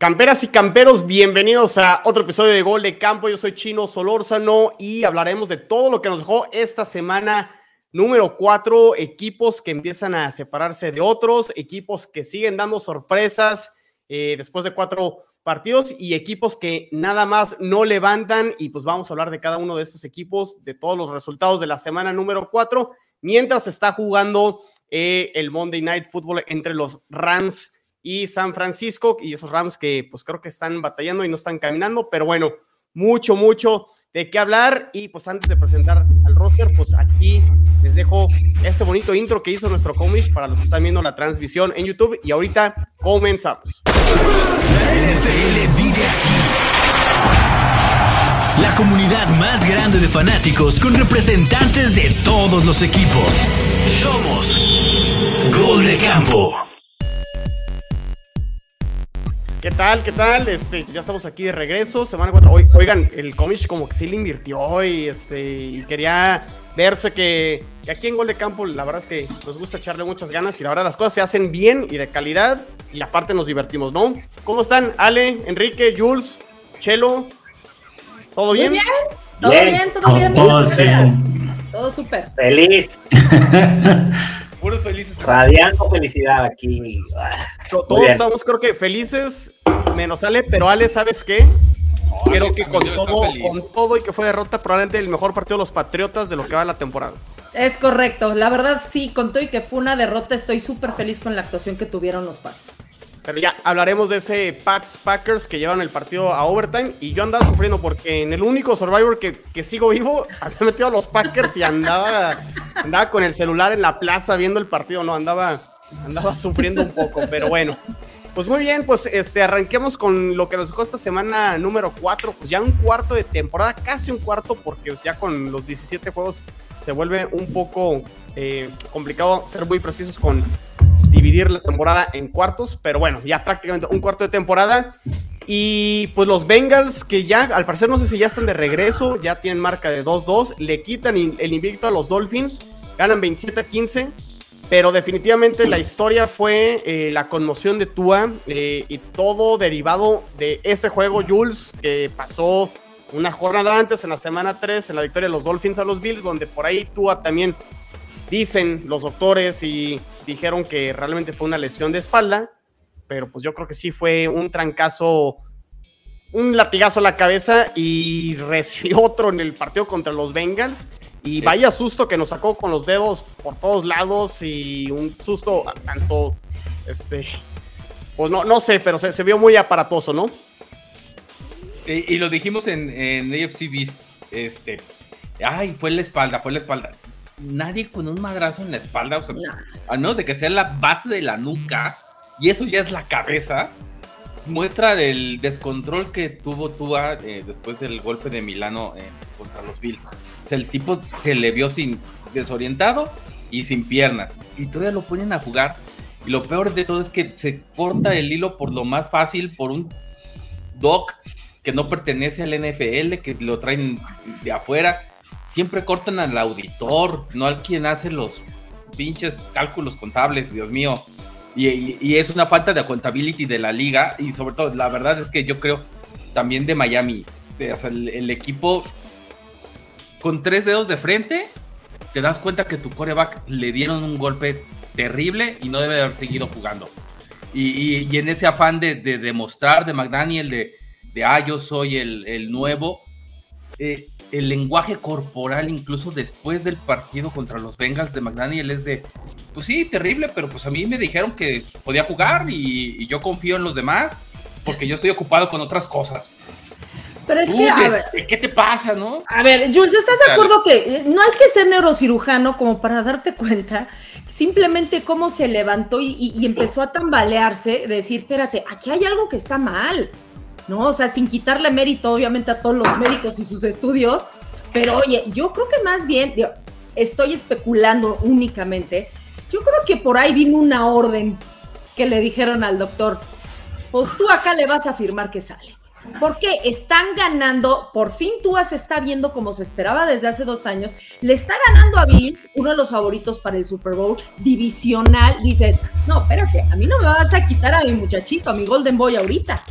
Camperas y camperos, bienvenidos a otro episodio de Gol de Campo. Yo soy Chino Solórzano y hablaremos de todo lo que nos dejó esta semana número cuatro. Equipos que empiezan a separarse de otros, equipos que siguen dando sorpresas eh, después de cuatro partidos y equipos que nada más no levantan. Y pues vamos a hablar de cada uno de estos equipos, de todos los resultados de la semana número cuatro, mientras está jugando eh, el Monday Night Football entre los Rams y San Francisco y esos Rams que pues creo que están batallando y no están caminando, pero bueno, mucho, mucho de qué hablar y pues antes de presentar al roster, pues aquí les dejo este bonito intro que hizo nuestro comish para los que están viendo la transmisión en YouTube y ahorita comenzamos. La comunidad más grande de fanáticos con representantes de todos los equipos. Somos Gol de Campo. ¿Qué tal? ¿Qué tal? Este, ya estamos aquí de regreso. Semana 4. Oigan, el cómic como que sí le invirtió y, este, y quería verse que, aquí en Gol de Campo la verdad es que nos gusta echarle muchas ganas y la verdad las cosas se hacen bien y de calidad y aparte nos divertimos, ¿no? ¿Cómo están? Ale, Enrique, Jules, Chelo, ¿todo bien? bien, todo bien, todo bien. Todo, todo súper. Feliz. Puros felices. Radiando felicidad aquí. Todos estamos, creo que felices, menos Ale, pero Ale, ¿sabes qué? creo que con todo, con todo y que fue derrota, probablemente el mejor partido de los Patriotas de lo que va la temporada. Es correcto, la verdad sí, con todo y que fue una derrota, estoy súper feliz con la actuación que tuvieron los Pats. Pero ya hablaremos de ese Pats Packers que llevan el partido a overtime. Y yo andaba sufriendo porque en el único Survivor que, que sigo vivo, había metido a los Packers y andaba, andaba con el celular en la plaza viendo el partido. No, andaba, andaba sufriendo un poco. Pero bueno, pues muy bien, pues este, arranquemos con lo que nos dejó esta semana número 4. Pues ya un cuarto de temporada, casi un cuarto, porque ya con los 17 juegos se vuelve un poco eh, complicado ser muy precisos con dividir la temporada en cuartos, pero bueno, ya prácticamente un cuarto de temporada. Y pues los Bengals, que ya al parecer no sé si ya están de regreso, ya tienen marca de 2-2, le quitan el invicto a los Dolphins, ganan 27 15, pero definitivamente la historia fue eh, la conmoción de Tua eh, y todo derivado de ese juego, Jules, que pasó una jornada antes, en la semana 3, en la victoria de los Dolphins a los Bills, donde por ahí Tua también dicen los doctores y dijeron que realmente fue una lesión de espalda, pero pues yo creo que sí fue un trancazo, un latigazo a la cabeza y recibió otro en el partido contra los Bengals. Y vaya susto que nos sacó con los dedos por todos lados y un susto tanto, este, pues no, no sé, pero se, vio muy aparatoso, ¿no? Y, lo dijimos en, en AFC Beast, este, ay, fue la espalda, fue la espalda nadie con un madrazo en la espalda, o sea, al menos de que sea la base de la nuca, y eso ya es la cabeza, muestra el descontrol que tuvo Tua eh, después del golpe de Milano eh, contra los Bills. O sea, el tipo se le vio sin desorientado y sin piernas, y todavía lo ponen a jugar. Y lo peor de todo es que se corta el hilo por lo más fácil, por un doc que no pertenece al NFL, que lo traen de afuera siempre cortan al auditor, no al quien hace los pinches cálculos contables, Dios mío. Y, es una falta de accountability de la liga y sobre todo, la verdad es que yo creo también de Miami. El, equipo con tres dedos de frente, te das cuenta que tu coreback le dieron un golpe terrible y no debe haber seguido jugando. Y, en ese afán de, demostrar de McDaniel, de, de, ah, yo soy el, el nuevo, eh, el lenguaje corporal, incluso después del partido contra los Bengals de McDaniel, es de, pues sí, terrible, pero pues a mí me dijeron que podía jugar y, yo confío en los demás porque yo estoy ocupado con otras cosas. Pero es que, a ver, ¿qué te pasa, no? A ver, Jules, ¿estás de acuerdo que eh, no hay que ser neurocirujano como para darte cuenta simplemente cómo se levantó y, y empezó a tambalearse, decir, espérate, aquí hay algo que está mal? ¿No? O sea, sin quitarle mérito, obviamente, a todos los médicos y sus estudios, pero oye, yo creo que más bien, estoy especulando únicamente, yo creo que por ahí vino una orden que le dijeron al doctor, pues tú acá le vas a afirmar que sale. Porque están ganando, por fin Tua se está viendo como se esperaba desde hace dos años, le está ganando a Bills, uno de los favoritos para el Super Bowl, divisional, dices, no, espérate, a mí no me vas a quitar a mi muchachito, a mi Golden Boy ahorita.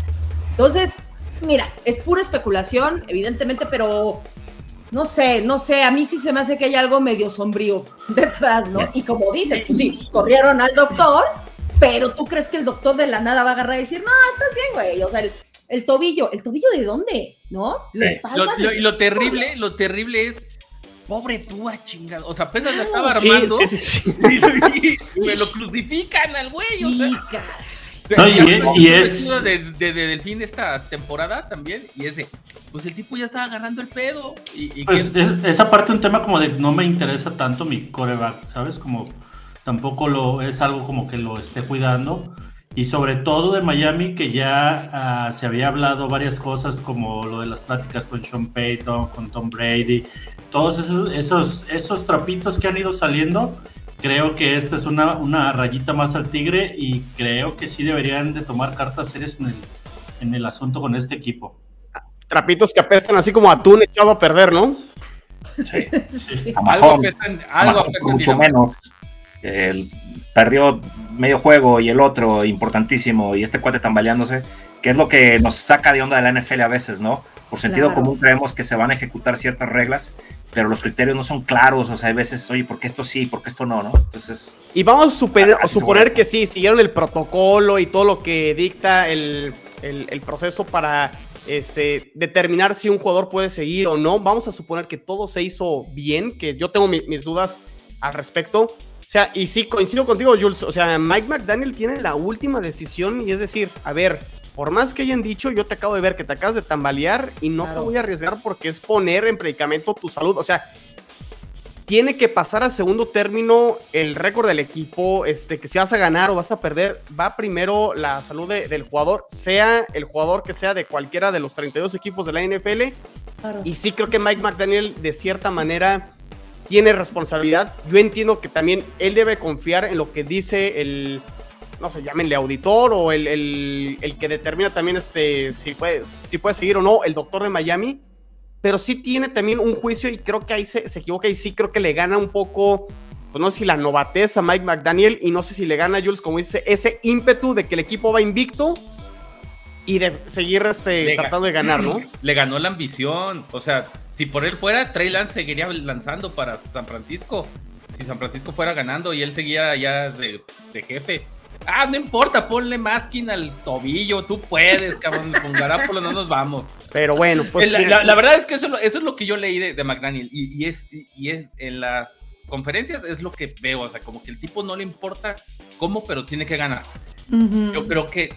Entonces, mira, es pura especulación, evidentemente, pero no sé, no sé, a mí sí se me hace que hay algo medio sombrío detrás, ¿no? Y como dices, pues sí, corrieron al doctor, pero tú crees que el doctor de la nada va a agarrar y decir, no, estás bien, güey. O sea, el, tobillo, ¿el tobillo de dónde? ¿No? La espalda. y lo terrible, lo terrible es pobre tú, chingado. O sea, apenas la estaba armando. Sí, sí, sí. Y, me lo crucifican al güey. O sea. No, y, es de, de, Delfín esta temporada también y ese pues el tipo ya estaba agarrando el pedo y, pues esa parte un tema como de no me interesa tanto mi coreback sabes como tampoco lo es algo como que lo esté cuidando y sobre todo de Miami que ya ah, se había hablado varias cosas como lo de las pláticas con Sean Payton con Tom Brady todos esos esos esos trapitos que han ido saliendo creo que esta es una, una rayita más al tigre y creo que sí deberían de tomar cartas serias en el, en el asunto con este equipo. Trapitos que apestan así como atún echado a perder, ¿no? Sí. Algo apestan, algo apestan mucho menos. perdió medio juego y el otro importantísimo y este cuate tambaleándose, que es lo que nos saca de onda de la NFL a veces, ¿no? Por sentido común creemos que se van a ejecutar ciertas reglas pero los criterios no son claros, o sea, hay veces, oye, ¿por qué esto sí, por qué esto no, no? Entonces... Y vamos a, suponer que sí, siguieron el protocolo y todo lo que dicta el, proceso para este, determinar si un jugador puede seguir o no. Vamos a suponer que todo se hizo bien, que yo tengo mis dudas al respecto. O sea, y sí, coincido contigo, Jules. O sea, Mike McDaniel tiene la última decisión y es decir, a ver, por más que hayan dicho, yo te acabo de ver que te acabas de tambalear y no te voy a arriesgar porque es poner en predicamento tu salud. O sea, tiene que pasar a segundo término el récord del equipo, este, que si vas a ganar o vas a perder, va primero la salud del jugador, sea el jugador que sea de cualquiera de los 32 equipos de la NFL. Y sí creo que Mike McDaniel de cierta manera tiene responsabilidad. Yo entiendo que también él debe confiar en lo que dice el, no sé, llámenle auditor o el, que determina también este, si, puede, si puede seguir o no, el doctor de Miami, pero sí tiene también un juicio y creo que ahí se, equivoca y sí creo que le gana un poco, pues no sé si la novatez a Mike McDaniel y no sé si le gana a Jules, como dice, ese ímpetu de que el equipo va invicto y de seguir este, tratando de ganar, ¿no? Le ganó la ambición, o sea, si por él fuera, Trey Lance seguiría lanzando para San Francisco. Si San Francisco fuera ganando y él seguía ya de, de jefe Ah, no importa, ponle masking al tobillo, tú puedes, cabrón, con Garapolo no nos vamos. Pero bueno, pues. La, verdad es que eso, es lo que yo leí de, McDaniel. Y, es, y es en las conferencias es lo que veo. O sea, como que el tipo no le importa cómo, pero tiene que ganar. Yo creo que,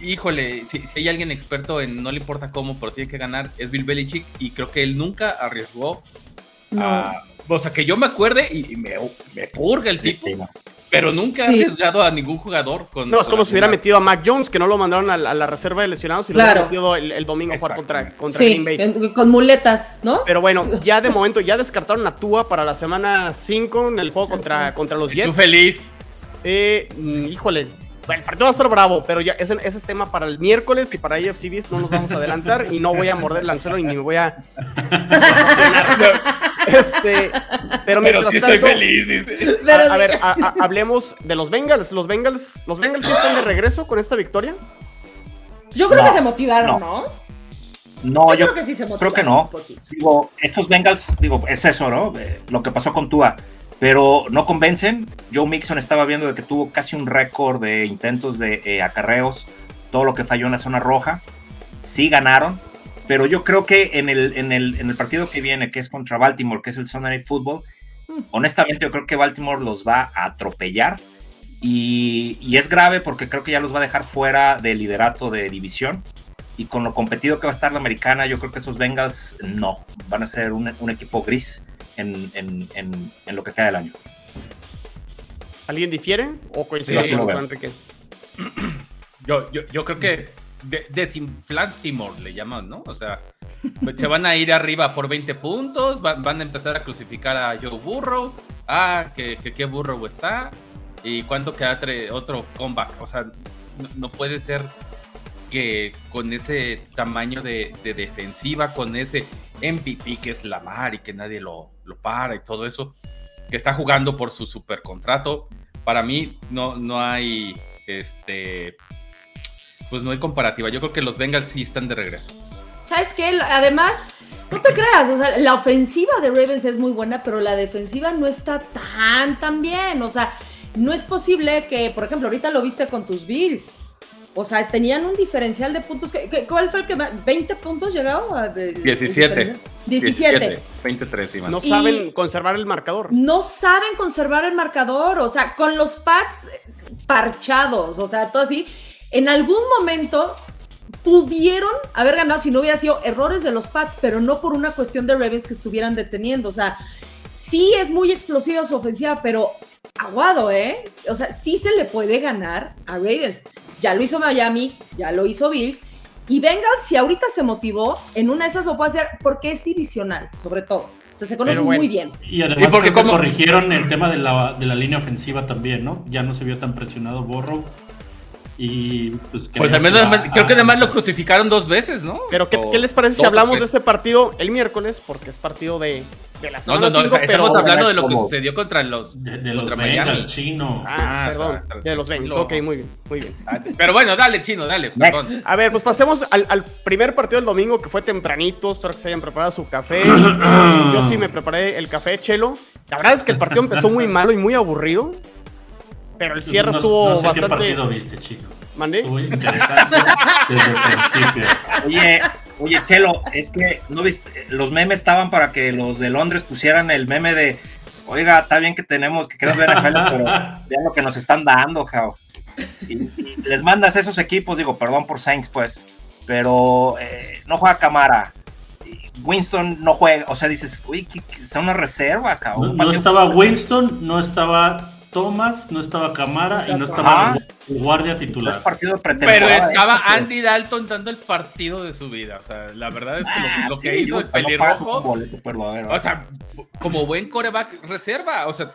híjole, si, hay alguien experto en no le importa cómo, pero tiene que ganar, es Bill Belichick. Y creo que él nunca arriesgó o sea, que yo me acuerde y me, me purga el tipo. Pero nunca ha arriesgado a ningún jugador con. No, es como si hubiera metido a Mac Jones, que no lo mandaron a, la reserva de lesionados y lo hubiera metido el, domingo a jugar contra, contra Green Bay. con muletas, ¿no? Pero bueno, ya de momento, ya descartaron a Tua para la semana 5 en el juego contra, contra los Jets. Tú feliz. Eh, mm, híjole, el partido va a estar bravo, pero ya ese, ese, es tema para el miércoles y para AFC Beast no nos vamos a adelantar y no voy a morder el anzuelo ni me voy a. este, pero, mientras sí estoy feliz, dice. A, ver, hablemos de los Bengals. Los Bengals, los Bengals están de regreso con esta victoria. Yo creo que se motivaron, ¿no? No, yo, creo que sí se motivaron. Creo que no. Digo, estos Bengals, digo, es eso, ¿no? Eh, lo que pasó con Tua pero no convencen. Joe Mixon estaba viendo de que tuvo casi un récord de intentos de eh, acarreos, todo lo que falló en la zona roja. Sí ganaron, pero yo creo que en el, en el, en el partido que viene, que es contra Baltimore, que es el Sunday Night Football, mm. honestamente yo creo que Baltimore los va a atropellar. Y, y, es grave porque creo que ya los va a dejar fuera del liderato de división. Y con lo competido que va a estar la americana, yo creo que esos Bengals no, van a ser un, un equipo gris en, lo que queda del año. ¿Alguien difiere o coincide con Enrique? Yo, yo, yo, creo que de, desinflantimor le llaman, ¿no? O sea, pues, se van a ir arriba por 20 puntos, van, a empezar a crucificar a Joe Burrow. Ah, que, qué Burrow está. Y cuánto queda otro comeback. O sea, no, puede ser que con ese tamaño de, de, defensiva, con ese MVP que es Lamar y que nadie lo, lo para y todo eso, que está jugando por su super contrato. Para mí no, no hay este pues no hay comparativa. Yo creo que los Bengals sí están de regreso. ¿Sabes qué? Además, no te creas, o sea, la ofensiva de Ravens es muy buena, pero la defensiva no está tan, tan bien. O sea, no es posible que, por ejemplo, ahorita lo viste con tus Bills. O sea, tenían un diferencial de puntos. ¿Cuál fue el que más? ¿20 puntos llegado? A 17. 17. 23, No saben conservar el marcador. No saben conservar el marcador. O sea, con los pads parchados. O sea, todo así. En algún momento pudieron haber ganado si no hubiera sido errores de los Pats, pero no por una cuestión de Ravens que estuvieran deteniendo. O sea, sí es muy explosiva su ofensiva, pero aguado, ¿eh? O sea, sí se le puede ganar a Ravens. Ya lo hizo Miami, ya lo hizo Bills. Y venga, si ahorita se motivó, en una de esas lo puede hacer porque es divisional, sobre todo. O sea, se conoce muy bien. Y además porque como... corrigieron el tema de la, de la línea ofensiva también, ¿no? Ya no se vio tan presionado Borro y pues, pues al menos creo que además lo crucificaron dos veces, ¿no? Pero ¿qué, les parece si hablamos de este partido el miércoles? Porque es partido de, de la semana No, no, no, estamos hablando de lo que sucedió contra los de, los Bengals, chino. Ah, ah perdón, de los Bengals. Ok, muy bien, muy bien. Ah, pero bueno, dale, chino, dale. A ver, pues pasemos al, al, primer partido del domingo que fue tempranito. Espero que se hayan preparado su café. Yo sí me preparé el café chelo. La verdad es que el partido empezó muy malo y muy aburrido. Pero el cierre estuvo no sé bastante. ¿Qué partido viste, chico? ¿Mandé? interesante desde el principio. Oye, oye, Chelo, es que no viste, los memes estaban para que los de Londres pusieran el meme de, oiga, está bien que tenemos, que queremos ver NFL, pero vean lo que nos están dando, Jao. Y, les mandas esos equipos, digo, perdón por Saints, pues, pero eh, no juega Camara. Winston no juega, o sea, dices, uy, son unas reservas, cabrón. no estaba Winston, no estaba Thomas, no estaba Camara y no estaba el guardia titular. Pero estaba Andy Dalton dando el partido de su vida. O sea, la verdad es que lo, que hizo el pelirrojo. o sea, como buen coreback reserva. O sea,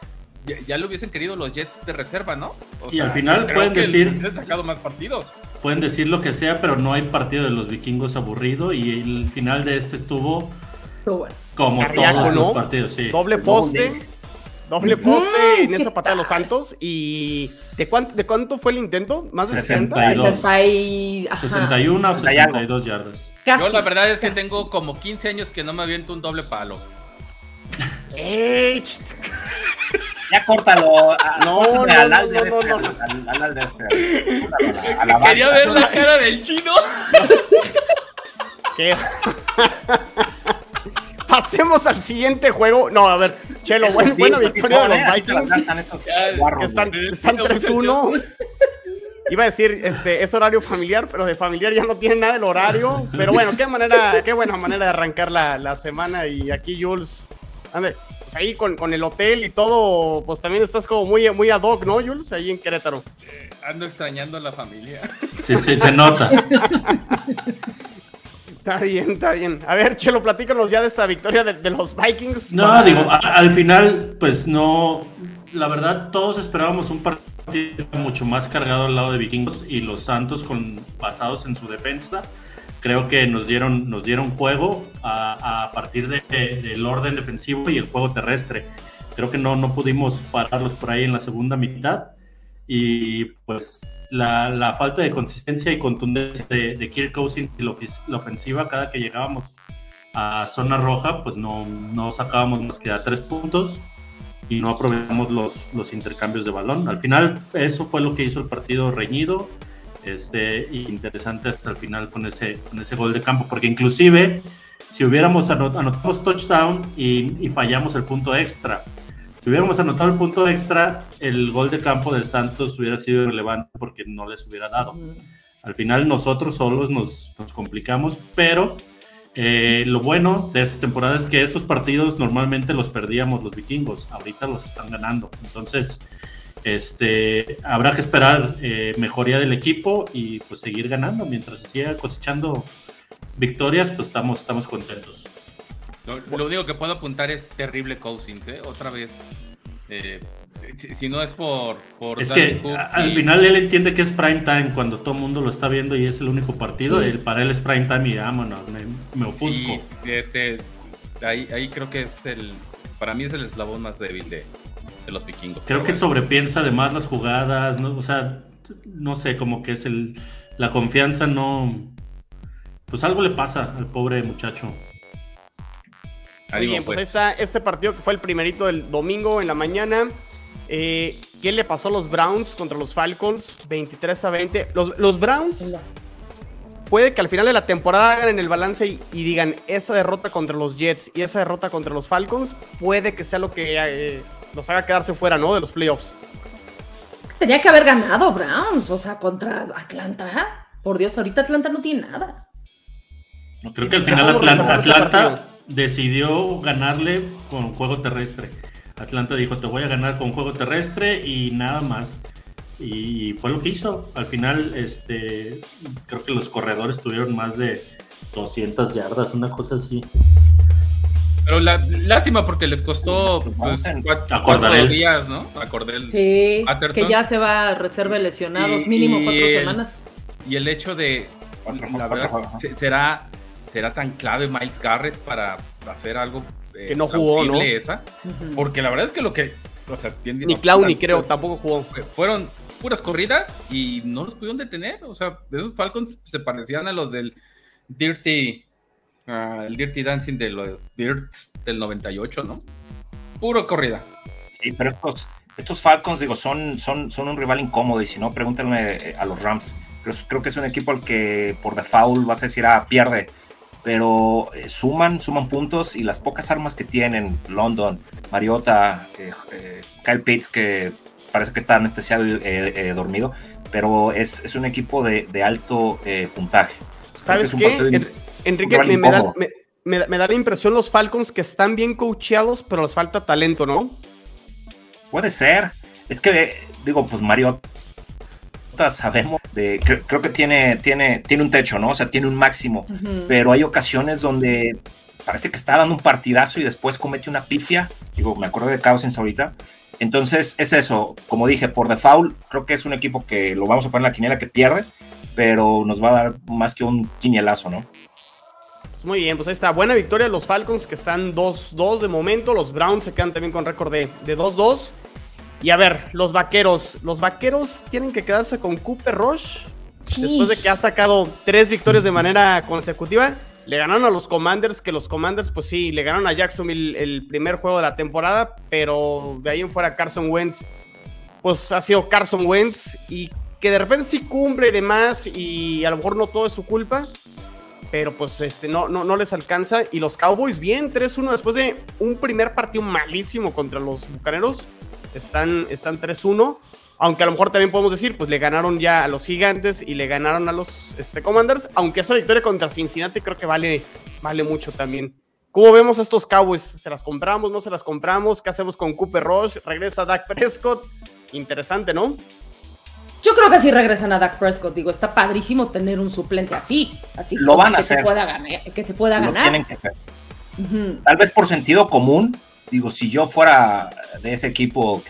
ya, lo hubiesen querido los Jets de reserva, ¿no? y al final pueden decir. Han sacado más partidos. Pueden decir lo que sea, pero no hay partido de los vikingos aburrido. Y el final de este estuvo. Como todos los partidos, sí. Doble poste. Doble poste en esa patada de los Santos. ¿Y de cuánto, de cuánto fue el intento? ¿Más de 60? 61 o 62 yardas. Yo la verdad es que tengo como 15 años que no me aviento un doble palo. ya córtalo. No, no, no, no, no, Quería ver la cara del chino. ¿Qué? Pasemos al siguiente juego. No, a ver, Chelo, buena victoria de los Vikings. Están, están 3-1. Iba a decir, este, es horario familiar, pero de familiar ya no tiene nada el horario. Pero bueno, qué manera, qué buena manera de arrancar la, la semana. Y aquí, Jules, ande, pues ahí con, con, el hotel y todo, pues también estás como muy, muy ad hoc, ¿no, Jules? Ahí en Querétaro. Eh, ando extrañando a la familia. Sí, sí, se nota. Está bien, está bien. A ver, Chelo, platícanos ya de esta victoria de, los Vikings. No, digo, al final, pues no. La verdad, todos esperábamos un partido mucho más cargado al lado de Vikingos y los Santos con basados en su defensa. Creo que nos dieron, nos dieron juego a, partir del orden defensivo y el juego terrestre. Creo que no, no pudimos pararlos por ahí en la segunda mitad y pues la, falta de consistencia y contundencia de, Kirk Cousins y la, ofensiva cada que llegábamos a zona roja pues no, no sacábamos más que a tres puntos y no aprovechamos los, los intercambios de balón. Al final eso fue lo que hizo el partido reñido este, interesante hasta el final con ese, con ese gol de campo, porque inclusive si hubiéramos anotado touchdown y, y fallamos el punto extra, si hubiéramos anotado el punto extra, el gol de campo del Santos hubiera sido irrelevante porque no les hubiera dado. Al final nosotros solos nos, complicamos, pero eh, lo bueno de esta temporada es que esos partidos normalmente los perdíamos los vikingos, ahorita los están ganando. Entonces, este, habrá que esperar eh, mejoría del equipo y pues seguir ganando. Mientras se siga cosechando victorias, pues estamos, estamos contentos. Lo, único que puedo apuntar es terrible Cousins, ¿eh? Otra vez. Eh, si, no es por. por es que al final él entiende que es prime time cuando todo el mundo lo está viendo y es el único partido. para él es prime time y vámonos, me, me ofusco. este, ahí, ahí creo que es el. Para mí es el eslabón más débil de, de los vikingos. Creo que sobrepiensa además las jugadas, ¿no? O sea, no sé, como que es el la confianza no. Pues algo le pasa al pobre muchacho. Muy bien, pues, pues. está este partido que fue el primerito del domingo en la mañana. Eh, ¿Qué le pasó a los Browns contra los Falcons? 23 a 20. Los, los Browns puede que al final de la temporada hagan en el balance y, digan esa derrota contra los Jets y esa derrota contra los Falcons puede que sea lo que eh, los haga quedarse fuera, ¿no? De los playoffs. Tenía que haber ganado Browns, o sea, contra Atlanta. Por Dios, ahorita Atlanta no tiene nada. Creo que al final Atlanta decidió ganarle con juego terrestre. Atlanta dijo, te voy a ganar con juego terrestre y nada más. Y fue lo que hizo. Al final, este, creo que los corredores tuvieron más de 200 yardas, una cosa así. Pero la, lástima porque les costó pues, cuatro, días, ¿no? Acordé sí, que ya se va a reserva lesionados, mínimo cuatro semanas. Y el hecho de, la verdad, será será tan clave Miles Garrett para hacer algo eh, que no jugó, ¿no? esa, porque la verdad es que lo que, o sea, bien ni Clown ni creo tampoco jugó. Fueron puras corridas y no los pudieron detener, o sea, esos Falcons se parecían a los del Dirty uh, el Dirty Dancing de los Birds del 98, ¿no? Puro corrida. Sí, pero estos, estos Falcons, digo, son, son, son un rival incómodo y si no, pregúntenme eh, a los Rams. Creo, creo que es un equipo al que por default vas a decir, ah, pierde pero eh, suman, suman puntos y las pocas armas que tienen, London, Mariota, eh, eh, Kyle Pitts, que parece que está anestesiado y dormido, pero es, es, un equipo de, de alto puntaje. ¿Sabes qué? Enrique, me, da, me, da, la impresión los Falcons que están bien coacheados, pero les falta talento, ¿no? Puede ser. Es que, digo, pues Mariota sabemos de, creo, que tiene, tiene, tiene un techo, ¿no? O sea, tiene un máximo, pero hay ocasiones donde parece que está dando un partidazo y después comete una pifia. Digo, me acuerdo de Cousins ahorita. Entonces, es eso. Como dije, por default, creo que es un equipo que lo vamos a poner en la quiniela que pierde, pero nos va a dar más que un quinielazo, ¿no? Pues muy bien, pues ahí está. Buena victoria de los Falcons que están 2-2 de momento. Los Browns se quedan también con récord de 2-2. Y a ver, los vaqueros. Los vaqueros tienen que quedarse con Cooper Rush. Después de que ha sacado tres victorias de manera consecutiva. Le ganaron a los Commanders, que los Commanders, pues sí, le ganaron a Jacksonville el primer juego de la temporada, pero de ahí en fuera Carson Wentz, pues ha sido Carson Wentz y que de repente sí cumple y demás y a lo mejor no todo es su culpa, pero pues este, no, no, no les alcanza. Y los Cowboys bien, 3-1 después de un primer partido malísimo contra los Bucaneros están, están 3-1. Aunque a lo mejor también podemos decir, pues le ganaron ya a los gigantes y le ganaron a los este, Commanders. Aunque esa victoria contra Cincinnati creo que vale, vale mucho también. ¿Cómo vemos a estos Cowboys? ¿Se las compramos? ¿No se las compramos? ¿Qué hacemos con Cooper Rush? ¿Regresa Dak Prescott? Interesante, ¿no? Yo creo que sí regresan a Dak Prescott. Digo, está padrísimo tener un suplente así. Así lo van a que Te pueda ganar, que te pueda ganar. tienen que hacer. Tal vez por sentido común, digo, si yo fuera de ese equipo,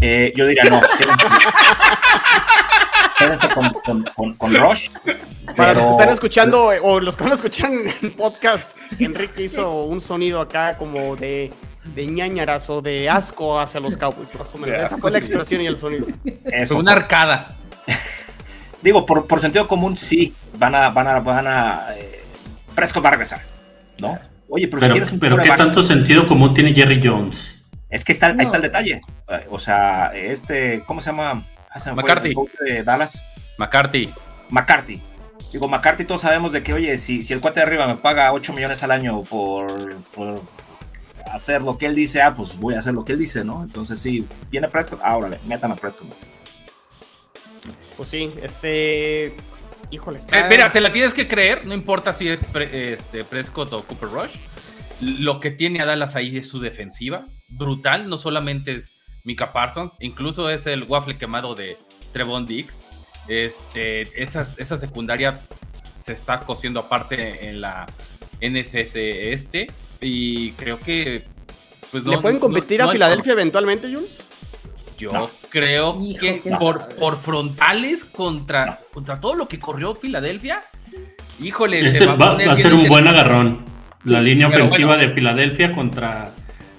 eh, yo diría no. con, con, con, con Rush. Para los que están escuchando o los que van a escuchar en podcast, Enrique hizo un sonido acá como de, de ñañaras o de asco hacia los Cowboys, más o menos. Esa fue la expresión y el sonido. Eso, una arcada. Digo, por, por, sentido común, sí, van a, van a, van a, eh, Prescott va a regresar, ¿no? Oye, pero, si quieres un Pero ¿qué tanto sentido común tiene Jerry Jones? Es que está, ahí está el detalle. O sea, este, ¿cómo se llama? Ah, McCarthy. De Dallas. McCarthy. McCarthy. Digo, McCarthy todos sabemos de que, oye, si, si el cuate de arriba me paga 8 millones al año por, por hacer lo que él dice, ah, pues voy a hacer lo que él dice, ¿no? Entonces, sí, viene Prescott, ah, órale, metan a Prescott. Pues sí, este, Híjole, está... Eh, mira, te la tienes que creer, no importa si es este, Prescott o Cooper Rush. Lo que tiene a Dallas ahí es su defensiva, brutal, no solamente es Mika Parsons, incluso es el waffle quemado de Trevon Dix. Este, esa, esa secundaria se está cosiendo aparte en la NFC este y creo que pues ¿Le pueden competir a Filadelfia eventualmente, Jules? Yo creo que por, por frontales contra, contra todo lo que corrió Filadelfia, híjole, se va, a, ser un buen agarrón. La línea ofensiva de Filadelfia contra,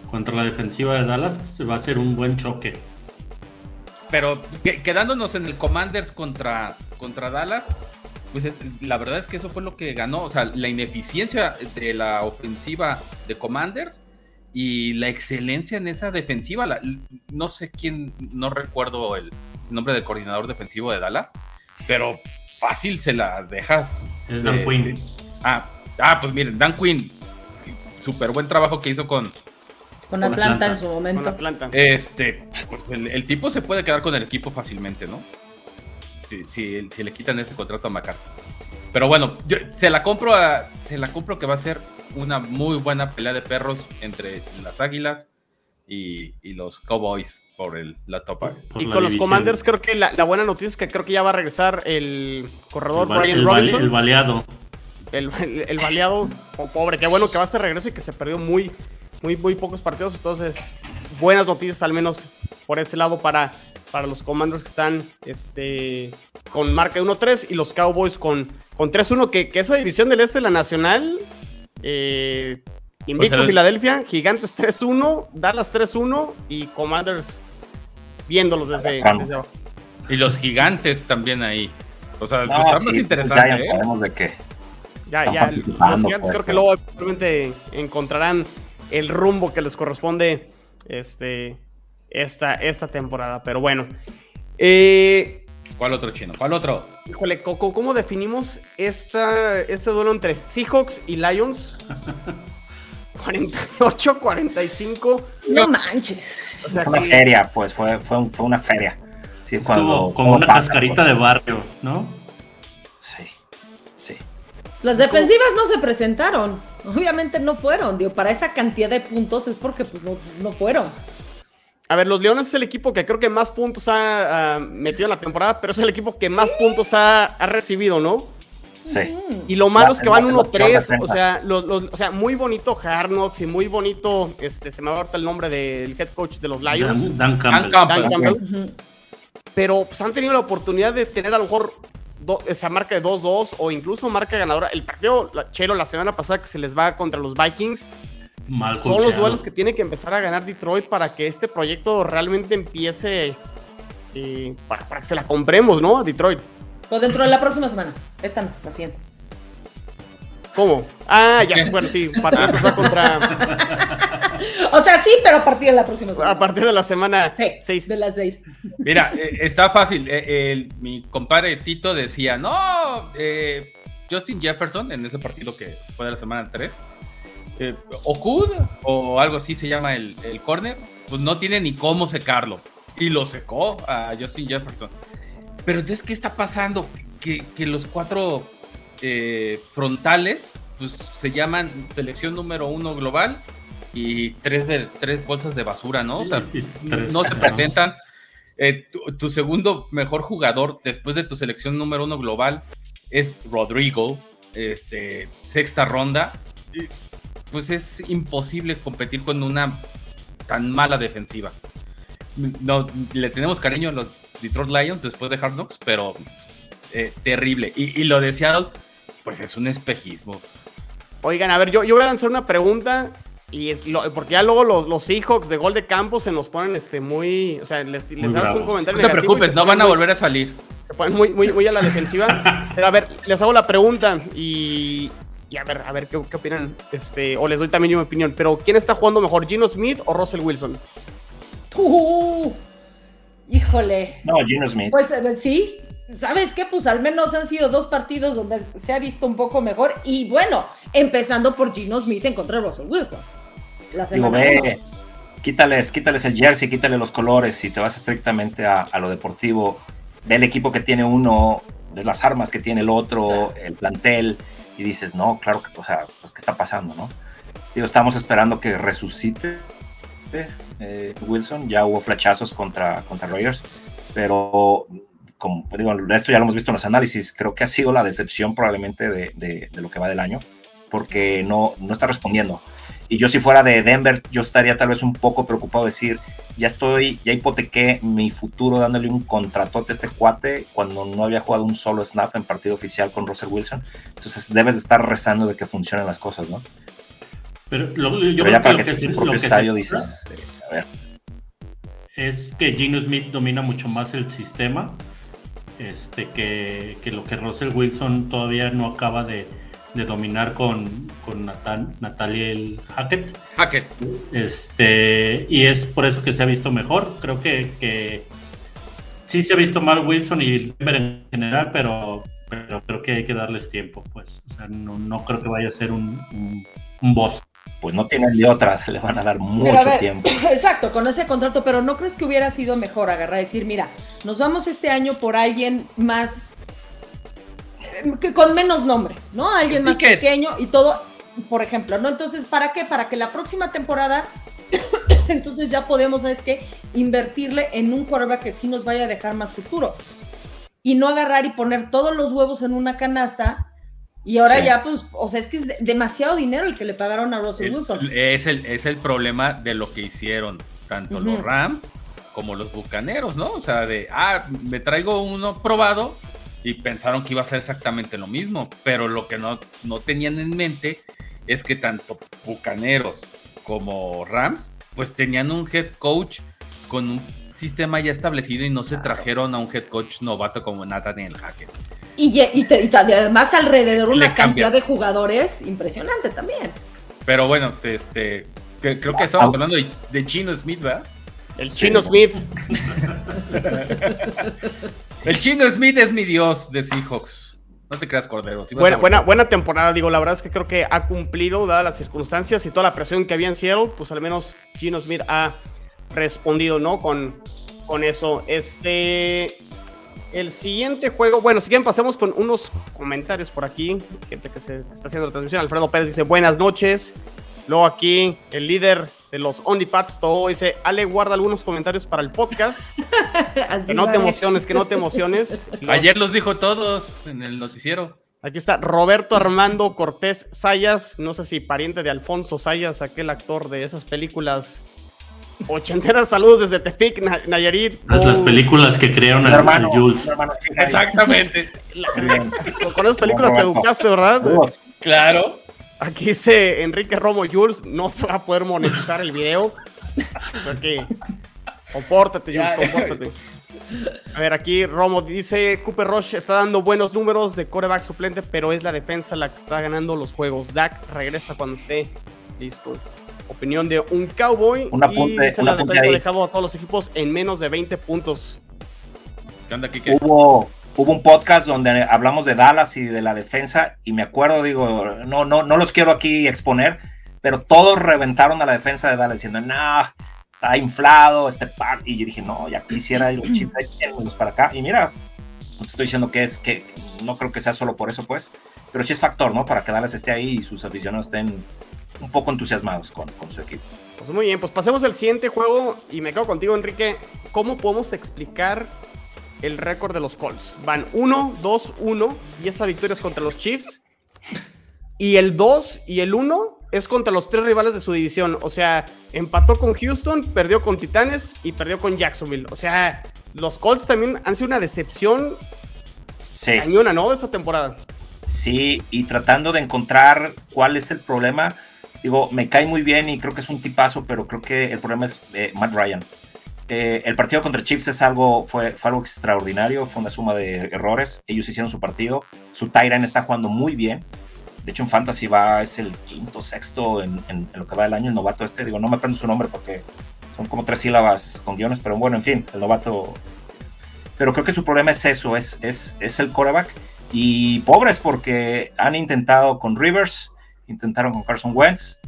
contra la defensiva de Dallas se va a ser un buen choque. pero quedándonos en el Commanders contra, contra Dallas, pues es, la verdad es que eso fue lo que ganó. O sea, la ineficiencia de la ofensiva de Commanders y la excelencia en esa defensiva. no sé quién, no recuerdo el nombre del coordinador defensivo de Dallas, pero fácil se la dejas. Es Dan Quinn. Ah, ah, pues miren, Dan Quinn, súper buen trabajo que hizo con, con Atlanta, en su momento. Con Atlanta. Este, pues el, tipo se puede quedar con el equipo fácilmente, ¿no? Si, si, le quitan ese contrato a McCarthy. Pero bueno, yo se la compro a, se la compro que va a ser una muy buena pelea de perros entre las Águilas y, los Cowboys por el, la topa. y con los Commanders creo que la, buena noticia es que creo que ya va a regresar el corredor Brian Robinson. el baleado. El, el, baleado, oh, pobre, qué bueno que va a estar regreso y que se perdió muy, muy, muy pocos partidos. Entonces, buenas noticias al menos por ese lado para, para los Commanders que están este, con marca de 1-3 y los Cowboys con, con 3-1, que, que, esa división del este de la Nacional, eh, Invicto Filadelfia, Gigantes 3-1, Dallas 3-1 y Commanders viéndolos desde, abajo. Y los Gigantes también ahí. O sea, no, está más pues interesante. ya, ¿eh? de ya, ya, los Gigantes creo que pues. luego probablemente encontrarán el rumbo que les corresponde este, esta, esta temporada. Pero bueno. Eh, ¿Cuál otro chino? ¿Cuál otro? Híjole, Coco, ¿cómo definimos esta, este duelo entre Seahawks y Lions? 48, 45. No manches. O sea, fue una feria, pues fue, fue, fue una feria. Sí, cuando, como, una cascarita de barrio, ¿no? Sí, sí. Las defensivas no se presentaron. Obviamente no fueron. Digo, para esa cantidad de puntos es porque pues, no, fueron. A ver, los Leones es el equipo que creo que más puntos ha metido en la temporada, pero es el equipo que más puntos ha, recibido, ¿no? Sí. Y lo malo es que van 1-3, o sea, o sea, muy bonito Harnox y muy bonito, este, se me va a el nombre del head coach de los Lions. Dan, Campbell. Pero pues, han tenido la oportunidad de tener a lo mejor esa marca de 2-2 o incluso marca ganadora. El partido, Chelo, la semana pasada que se les va contra los Vikings, son los duelos que tiene que empezar a ganar Detroit para que este proyecto realmente empiece eh, para, que se la compremos, ¿no? A Detroit. O dentro de la próxima semana. Esta no, la siguiente. ¿Cómo? Ah, ya, bueno, sí, va contra. o sea, sí, pero a partir de la próxima semana. A partir de la semana 6. De las 6. Mira, eh, está fácil. Eh, mi compadre Tito decía, no, eh, Justin Jefferson en ese partido que fue de la semana 3. Eh, Okud o algo así se llama el, el corner, pues no tiene ni cómo secarlo. Y lo secó a Justin Jefferson. Pero entonces, ¿qué está pasando? Que, que los cuatro eh, frontales, pues se llaman selección número uno global y tres, de, tres bolsas de basura, ¿no? O sea, no se presentan. Eh, tu, segundo mejor jugador después de tu selección número uno global es Rodrigo, este, sexta ronda. Pues es imposible competir con una tan mala defensiva. No, le tenemos cariño a los Detroit Lions después de Hard Knocks, pero eh, terrible. Y, y, lo de Seattle, pues es un espejismo. Oigan, a ver, yo, yo voy a lanzar una pregunta. Y es porque ya luego los, los Seahawks de gol de campo se nos ponen este muy. O sea, les, les das un comentario. No te preocupes, no van a volver a salir. Se ponen muy, muy, muy a la defensiva. Pero a ver, les hago la pregunta y. Y a ver, a ver qué, qué opinan. Este, o les doy también mi opinión. Pero ¿quién está jugando mejor, Gino Smith o Russell Wilson? Uh, híjole. No, Gino Smith. Pues eh, sí, ¿Sabes qué? Pues al menos han sido dos partidos donde se ha visto un poco mejor. Y bueno, empezando por Gino Smith en contra de Russell Wilson. La Digo, ve, quítales, quítales el jersey, quítale los colores y te vas estrictamente a, lo deportivo. Ve el equipo que tiene uno, de las armas que tiene el otro, el plantel, y dices, no, claro que, o sea, pues, ¿qué está pasando, no? Digo, estamos esperando que resucite eh, Wilson. Ya hubo flechazos contra, contra Rogers, pero como digo, esto ya lo hemos visto en los análisis, creo que ha sido la decepción probablemente de, de, lo que va del año, porque no, no está respondiendo. Y yo si fuera de Denver, yo estaría tal vez un poco preocupado de decir, ya estoy, ya hipotequé mi futuro dándole un contratote a este cuate cuando no había jugado un solo snap en partido oficial con Russell Wilson. Entonces debes de estar rezando de que funcionen las cosas, ¿no? Pero, yo creo ya para que, que, propio estadio dices, a ver es que Gino Smith domina mucho más el sistema este, que, lo que Russell Wilson todavía no acaba de, dominar con, con Natalia Hackett. Hackett. Este, y es por eso que se ha visto mejor. Creo que, que sí se ha visto mal Wilson y en general, pero, pero creo que hay que darles tiempo, pues. O sea, no, creo que vaya a ser un, un boss pues no tienen de otra, le van a dar mucho tiempo. Exacto, con ese contrato, pero ¿no crees que hubiera sido mejor agarrar y decir, mira, nos vamos este año por alguien más, que con menos nombre, ¿no? Alguien más pequeño y todo, por ejemplo, ¿no? Entonces, ¿para qué? Para que la próxima temporada, entonces ya podemos, ¿sabes qué? Invertirle en un quarterback que sí nos vaya a dejar más futuro. Y no agarrar y poner todos los huevos en una canasta y ahora ya, pues, o sea, es que es demasiado dinero el que le pagaron a Russell Wilson. Es el, es el problema de lo que hicieron tanto los Rams como los Bucaneros, ¿no? O sea, de, ah, me traigo uno probado y pensaron que iba a ser exactamente lo mismo, pero lo que no, no tenían en mente es que tanto Bucaneros como Rams, pues tenían un head coach con un sistema ya establecido y no se trajeron a un head coach novato como Nathaniel Hackett. Y, y, además alrededor una cantidad de jugadores impresionante también. Pero bueno, este, creo que estamos hablando de, Chino Smith, ¿verdad? El Chino Smith. El Chino Smith es mi dios de Seahawks. No te creas, Cordero. buena, buena, buena, temporada, digo. La verdad es que creo que ha cumplido, dadas las circunstancias y toda la presión que había en Seattle, pues al menos Chino Smith ha respondido, ¿no? Con, con eso. Este. El siguiente juego, bueno, si quieren pasemos con unos comentarios por aquí. Gente que se está haciendo la transmisión. Alfredo Pérez dice buenas noches. Luego aquí el líder de los OnlyPads, todo dice, Ale, guarda algunos comentarios para el podcast. que no te emociones, que no te emociones. Ayer los dijo todos en el noticiero. Aquí está Roberto Armando Cortés Sayas, no sé si pariente de Alfonso Sayas, aquel actor de esas películas Ochenteras saludos desde Tepic, Nayarit. las películas que crearon el hermano, Jules. Exactamente. con esas películas te educaste, ¿verdad? Claro. Aquí dice Enrique Romo Jules, no se va a poder monetizar el video. Porque compórtate, Jules, compórtate. A ver, aquí Romo dice, Cooper Rush está dando buenos números de coreback suplente, pero es la defensa la que está ganando los juegos. Dak regresa cuando esté listo opinión de un cowboy. Un apunte, y se la defensa ha dejado a todos los equipos en menos de 20 puntos. ¿Qué onda, Kike? Hubo, hubo un podcast donde hablamos de Dallas y de la defensa y me acuerdo, digo, no, no, no los quiero aquí exponer, pero todos reventaron a la defensa de Dallas diciendo, no, está inflado este par. Y yo dije, no, ya quisiera ir los para acá. Y mira, no te estoy diciendo que es que no creo que sea solo por eso, pues, pero sí es factor, ¿no? Para que Dallas esté ahí y sus aficionados estén un poco entusiasmados con, su equipo. Pues muy bien, pues pasemos al siguiente juego y me quedo contigo, Enrique. ¿Cómo podemos explicar el récord de los Colts? Van 1, 2, 1 y esa victoria es contra los Chiefs. Y el 2 y el 1 es contra los tres rivales de su división. O sea, empató con Houston, perdió con Titanes y perdió con Jacksonville. O sea, los Colts también han sido una decepción sí. cañona, ¿no? De esta temporada. Sí, y tratando de encontrar cuál es el problema Digo, me cae muy bien y creo que es un tipazo, pero creo que el problema es eh, Matt Ryan. Eh, el partido contra Chiefs es algo, fue, fue, algo extraordinario, fue una suma de errores. Ellos hicieron su partido. Su Tyrant está jugando muy bien. De hecho, en Fantasy va, es el quinto, sexto en, lo que va el año, el novato este. Digo, no me aprendo su nombre porque son como tres sílabas con guiones, pero bueno, en fin, el novato. Pero creo que su problema es eso, es, es, es el coreback. Y pobres porque han intentado con Rivers, intentaron con Carson Wentz.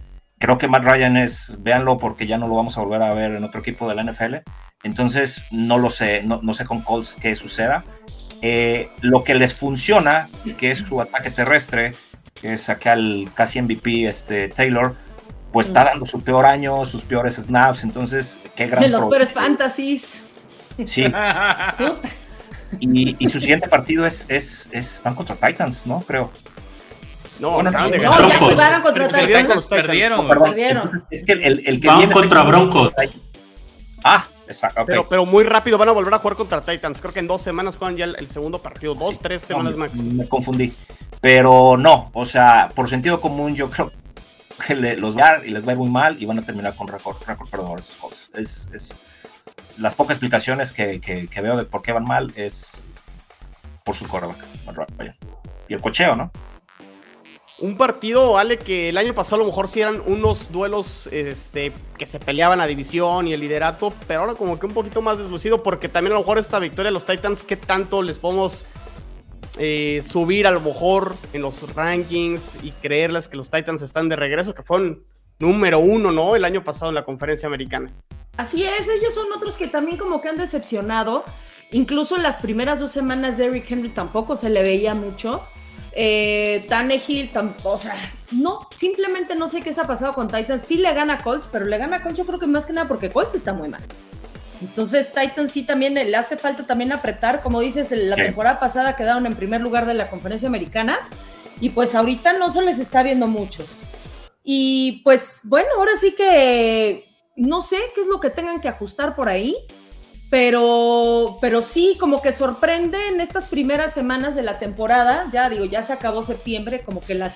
Creo que Matt Ryan es, véanlo porque ya no lo vamos a volver a ver en otro equipo de la NFL. Entonces, no lo sé, no, no sé con Colts qué suceda. Eh, lo que les funciona, que es su ataque terrestre, que es acá el casi MVP este, Taylor, pues está dando su peor año, sus peores snaps, entonces qué gran... De los peores fantasies. Sí. y, y, su siguiente partido es, es, es, van contra Titans, ¿no? Creo. No, no, no, ya jugaron contra Titans. Perdieron, perdieron. Es que el, el que van contra Broncos. Ah, exacto. Pero, pero muy rápido van a volver a jugar contra Titans. Creo que en dos semanas juegan ya el, segundo partido. Dos, tres semanas más. Me confundí. Pero no, o sea, por sentido común, yo creo que los va y les va muy mal y van a terminar con récord, récord perdedor esos juegos. Es, es, las pocas explicaciones que, que, veo de por qué van mal es por su coreback. Y el cocheo, ¿no? Un partido, Ale, que el año pasado a lo mejor sí eran unos duelos este, que se peleaban a división y el liderato, pero ahora como que un poquito más deslucido porque también a lo mejor esta victoria de los Titans, ¿qué tanto les podemos eh, subir a lo mejor en los rankings y creerles que los Titans están de regreso, que fueron número uno, ¿no? El año pasado en la conferencia americana. Así es, ellos son otros que también como que han decepcionado. Incluso en las primeras dos semanas de Eric Henry tampoco se le veía mucho. Eh, Tannehill tampoco, o sea, no, simplemente no sé qué está pasando con Titans. Sí le gana Colts, pero le gana Colts yo creo que más que nada porque Colts está muy mal. Entonces Titans sí también le hace falta también apretar, como dices, la temporada pasada quedaron en primer lugar de la conferencia americana y pues ahorita no se les está viendo mucho. Y pues bueno, ahora sí que no sé qué es lo que tengan que ajustar por ahí, pero, pero sí, como que sorprende en estas primeras semanas de la temporada, ya digo, ya se acabó septiembre, como que la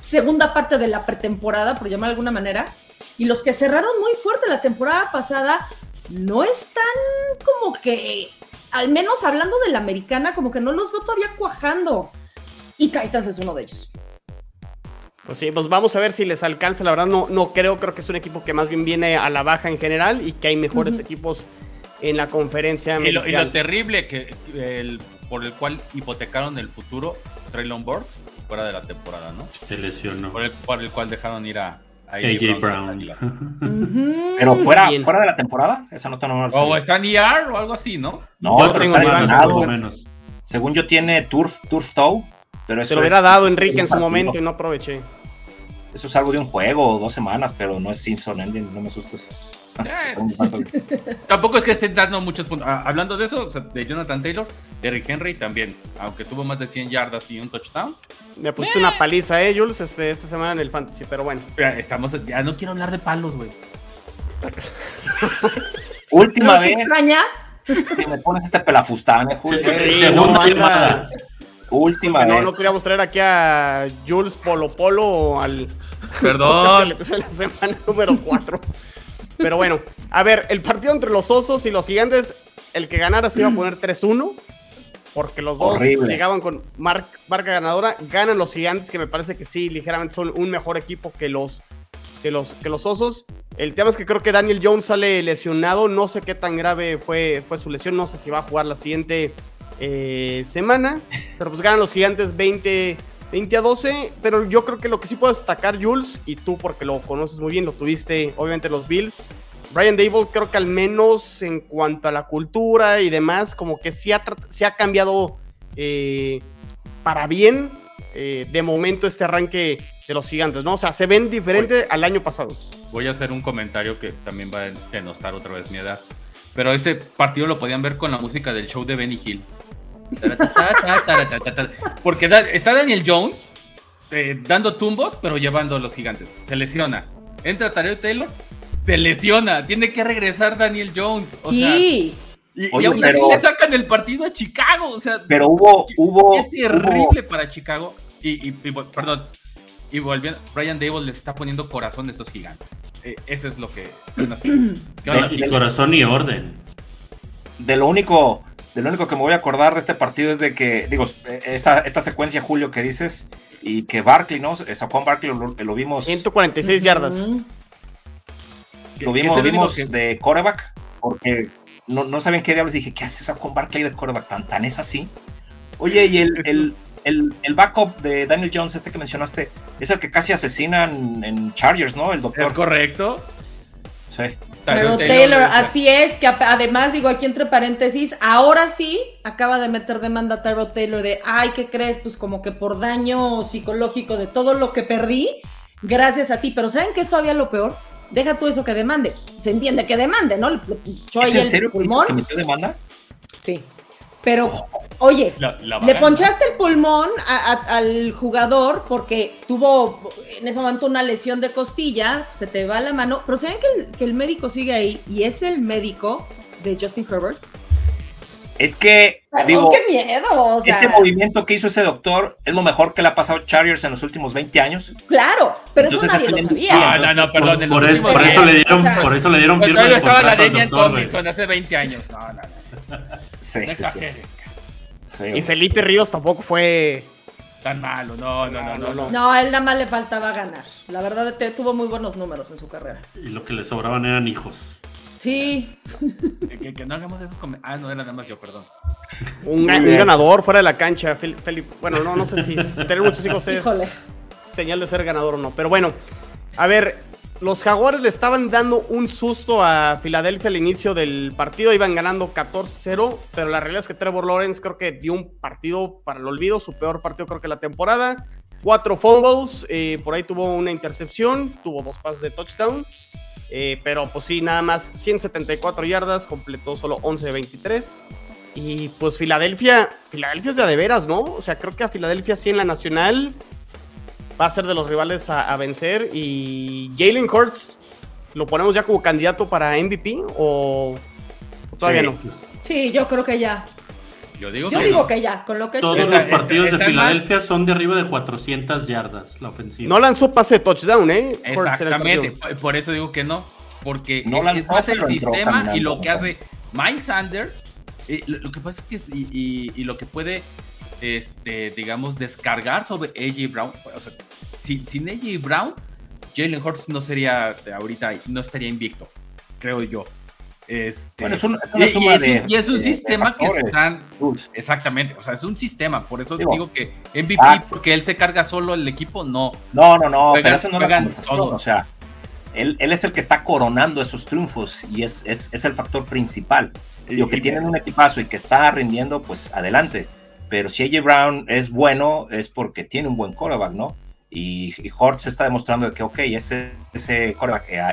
segunda parte de la pretemporada, por llamar de alguna manera, y los que cerraron muy fuerte la temporada pasada no están como que, al menos hablando de la americana, como que no los veo todavía cuajando. Y Titans es uno de ellos. Pues sí, pues vamos a ver si les alcanza. La verdad, no, no creo, creo que es un equipo que más bien viene a la baja en general y que hay mejores equipos en la conferencia. Y lo, y lo terrible que el, por el cual hipotecaron el futuro, Traylon Burks, fuera de la temporada, ¿no? Se lesionó. Por el, por el cual dejaron ir a, AJ Brown. Pero fuera, fuera de la temporada, esa nota no O está en ER o algo así, ¿no? No, yo tengo por menos. Según yo tiene Turf, Turf Toe, pero eso Se lo hubiera dado Enrique en su momento y no aproveché. Eso es algo de un juego o dos semanas, pero no es Simpson Ending, no me asustes. Tampoco es que estén dando muchos puntos. Ah, hablando de eso, de Jonathan Taylor, Derrick Henry también, aunque tuvo más de 100 yardas y un touchdown. Me pusiste una paliza a ellos este, esta semana en el Fantasy, pero bueno. estamos, ya no quiero hablar de palos, güey. Última vez. extraña? Que me pones este pelafustán, eh, Julio. segunda llamada. Última vez. No, no queríamos traer aquí a Jules Polo Polo al. Perdón. la semana número 4. Pero bueno, a ver, el partido entre los osos y los gigantes, el que ganara se iba a poner 3-1. Porque los dos llegaban con marca ganadora. Ganan los gigantes, que me parece que sí, ligeramente son un mejor equipo que los, que los, que los osos. El tema es que creo que Daniel Jones sale lesionado. No sé qué tan grave fue, fue su lesión. No sé si va a jugar la siguiente eh, semana. Pero pues ganan los gigantes 20, 20 a 12. Pero yo creo que lo que sí puedo destacar, Jules, y tú porque lo conoces muy bien, lo tuviste obviamente los Bills. Brian Dable creo que al menos en cuanto a la cultura y demás, como que sí ha, ha cambiado eh, para bien eh, de momento este arranque de los gigantes, ¿no? O sea, se ven diferente al año pasado. Voy a hacer un comentario que también va a denostar otra vez mi edad. Pero este partido lo podían ver con la música del show de Benny Hill. Porque está Daniel Jones eh, dando tumbos, pero llevando a los gigantes. Se lesiona. Entra Tareo Taylor, se lesiona. Tiene que regresar Daniel Jones. O sea, y, aún así le sacan el partido a Chicago. O sea, pero hubo. hubo qué terrible para Chicago. Y, perdón. Y volviendo, Brian Dable le está poniendo corazón a estos gigantes. Eh, eso es lo que están haciendo. y corazón y orden. De lo único de lo único que me voy a acordar de este partido es de que, digo, esa, esta secuencia, Julio, que dices, y que Barkley, ¿no? Juan Barkley lo, vimos. 146 yardas. Lo vimos, vimos de coreback, porque no, no sabían qué diablos. Dije, ¿qué hace Juan Barkley de coreback? ¿Tan, tan es así? Oye, y el, el, backup de Daniel Jones, este que mencionaste, es el que casi asesinan en Chargers, ¿no? El doctor. Es correcto. Sí. Pero Taylor, así es, que además digo aquí entre paréntesis, ahora sí acaba de meter demanda a Tyrod Taylor de, ay, ¿qué crees? Pues como que por daño psicológico de todo lo que perdí, gracias a ti. Pero ¿saben qué es todavía lo peor? Deja tú eso que demande. Se entiende que demande, ¿no? ¿Es en serio que metió demanda? Sí. Pero, oye, le ponchaste el pulmón al jugador porque tuvo en ese momento una lesión de costilla, se te va la mano, pero ¿saben que el, que el médico sigue ahí y es el médico de Justin Herbert? Es que, digo, qué miedo. Ese movimiento que hizo ese doctor es lo mejor que le ha pasado a Chargers en los últimos 20 años. Claro, pero eso nadie lo sabía. No, no, no, perdón. Por, eso, por eso, le dieron, por eso le dieron de estaba la Daniel Tomlinson hace 20 años. No, no, no. Sí, sí, sí. Y Felipe Ríos tampoco fue tan malo. No, no, no, no. No, no él nada más le faltaba ganar. La verdad, tuvo muy buenos números en su carrera. Y lo que le sobraban eran hijos. Sí. Que, no hagamos esos comentarios. Ah, no, era nada más yo, perdón. Un, ganador fuera de la cancha, Felipe. Bueno, no, no sé si tener muchos hijos es señal de ser ganador o no. Pero bueno, a ver, los Jaguares le estaban dando un susto a Filadelfia al inicio del partido. Iban ganando 14-0. Pero la realidad es que Trevor Lawrence creo que dio un partido para el olvido. Su peor partido creo que la temporada. Cuatro fumbles. Eh, por ahí tuvo una intercepción. Tuvo dos pases de touchdown. Eh, pero pues sí, nada más 174 yardas, completó solo 11 de 23. Y pues Filadelfia, Filadelfia es de, de veras, ¿no? O sea, creo que a Filadelfia sí en la nacional va a ser de los rivales a, vencer. Y Jalen Hurts, ¿lo ponemos ya como candidato para MVP o, todavía no? Sí, yo creo que ya. Yo digo, que, ya, con lo que Todos los partidos de Filadelfia son de arriba de 400 yardas, la ofensiva. No lanzó pase de touchdown, ¿eh? Exactamente, por eso digo que no. Porque no es más el sistema y lo que hace Mike Sanders. lo, que pasa es que y, lo que puede, este, digamos, descargar sobre AJ Brown. O sea, sin, sin AJ Brown, Jalen Hurts no sería ahorita, no estaría invicto, creo yo. Este, bueno, es, y, es un, sistema que están. Exactamente, o sea, es un sistema. Por eso digo, que MVP, porque él se carga solo el equipo, no. No, no, no, pero eso no es O sea, él, él, es el que está coronando esos triunfos y es, es, es el factor principal. Digo, que tienen un equipazo y que está rindiendo, pues adelante. Pero si AJ Brown es bueno, es porque tiene un buen quarterback, ¿no? Y, y se está demostrando que, ok, ese, ese eh,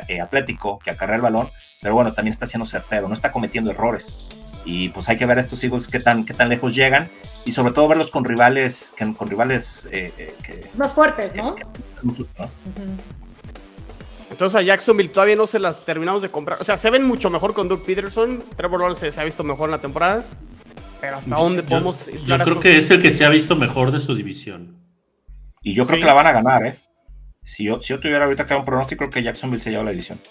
eh, atlético que acarrea el balón, pero bueno, también está siendo certero, no está cometiendo errores. Y pues hay que ver a estos Eagles qué tan, qué tan lejos llegan y sobre todo verlos con rivales, con rivales eh, más fuertes, ¿no? Entonces a Jacksonville todavía no se las terminamos de comprar. O sea, se ven mucho mejor con Doug Peterson. Trevor Lawrence se ha visto mejor en la temporada. Pero hasta dónde podemos. Yo creo que es el que se ha visto mejor de su división. Y yo creo que la van a ganar, ¿eh? Si yo, si yo tuviera ahorita que dar un pronóstico, creo que Jacksonville se lleva la división.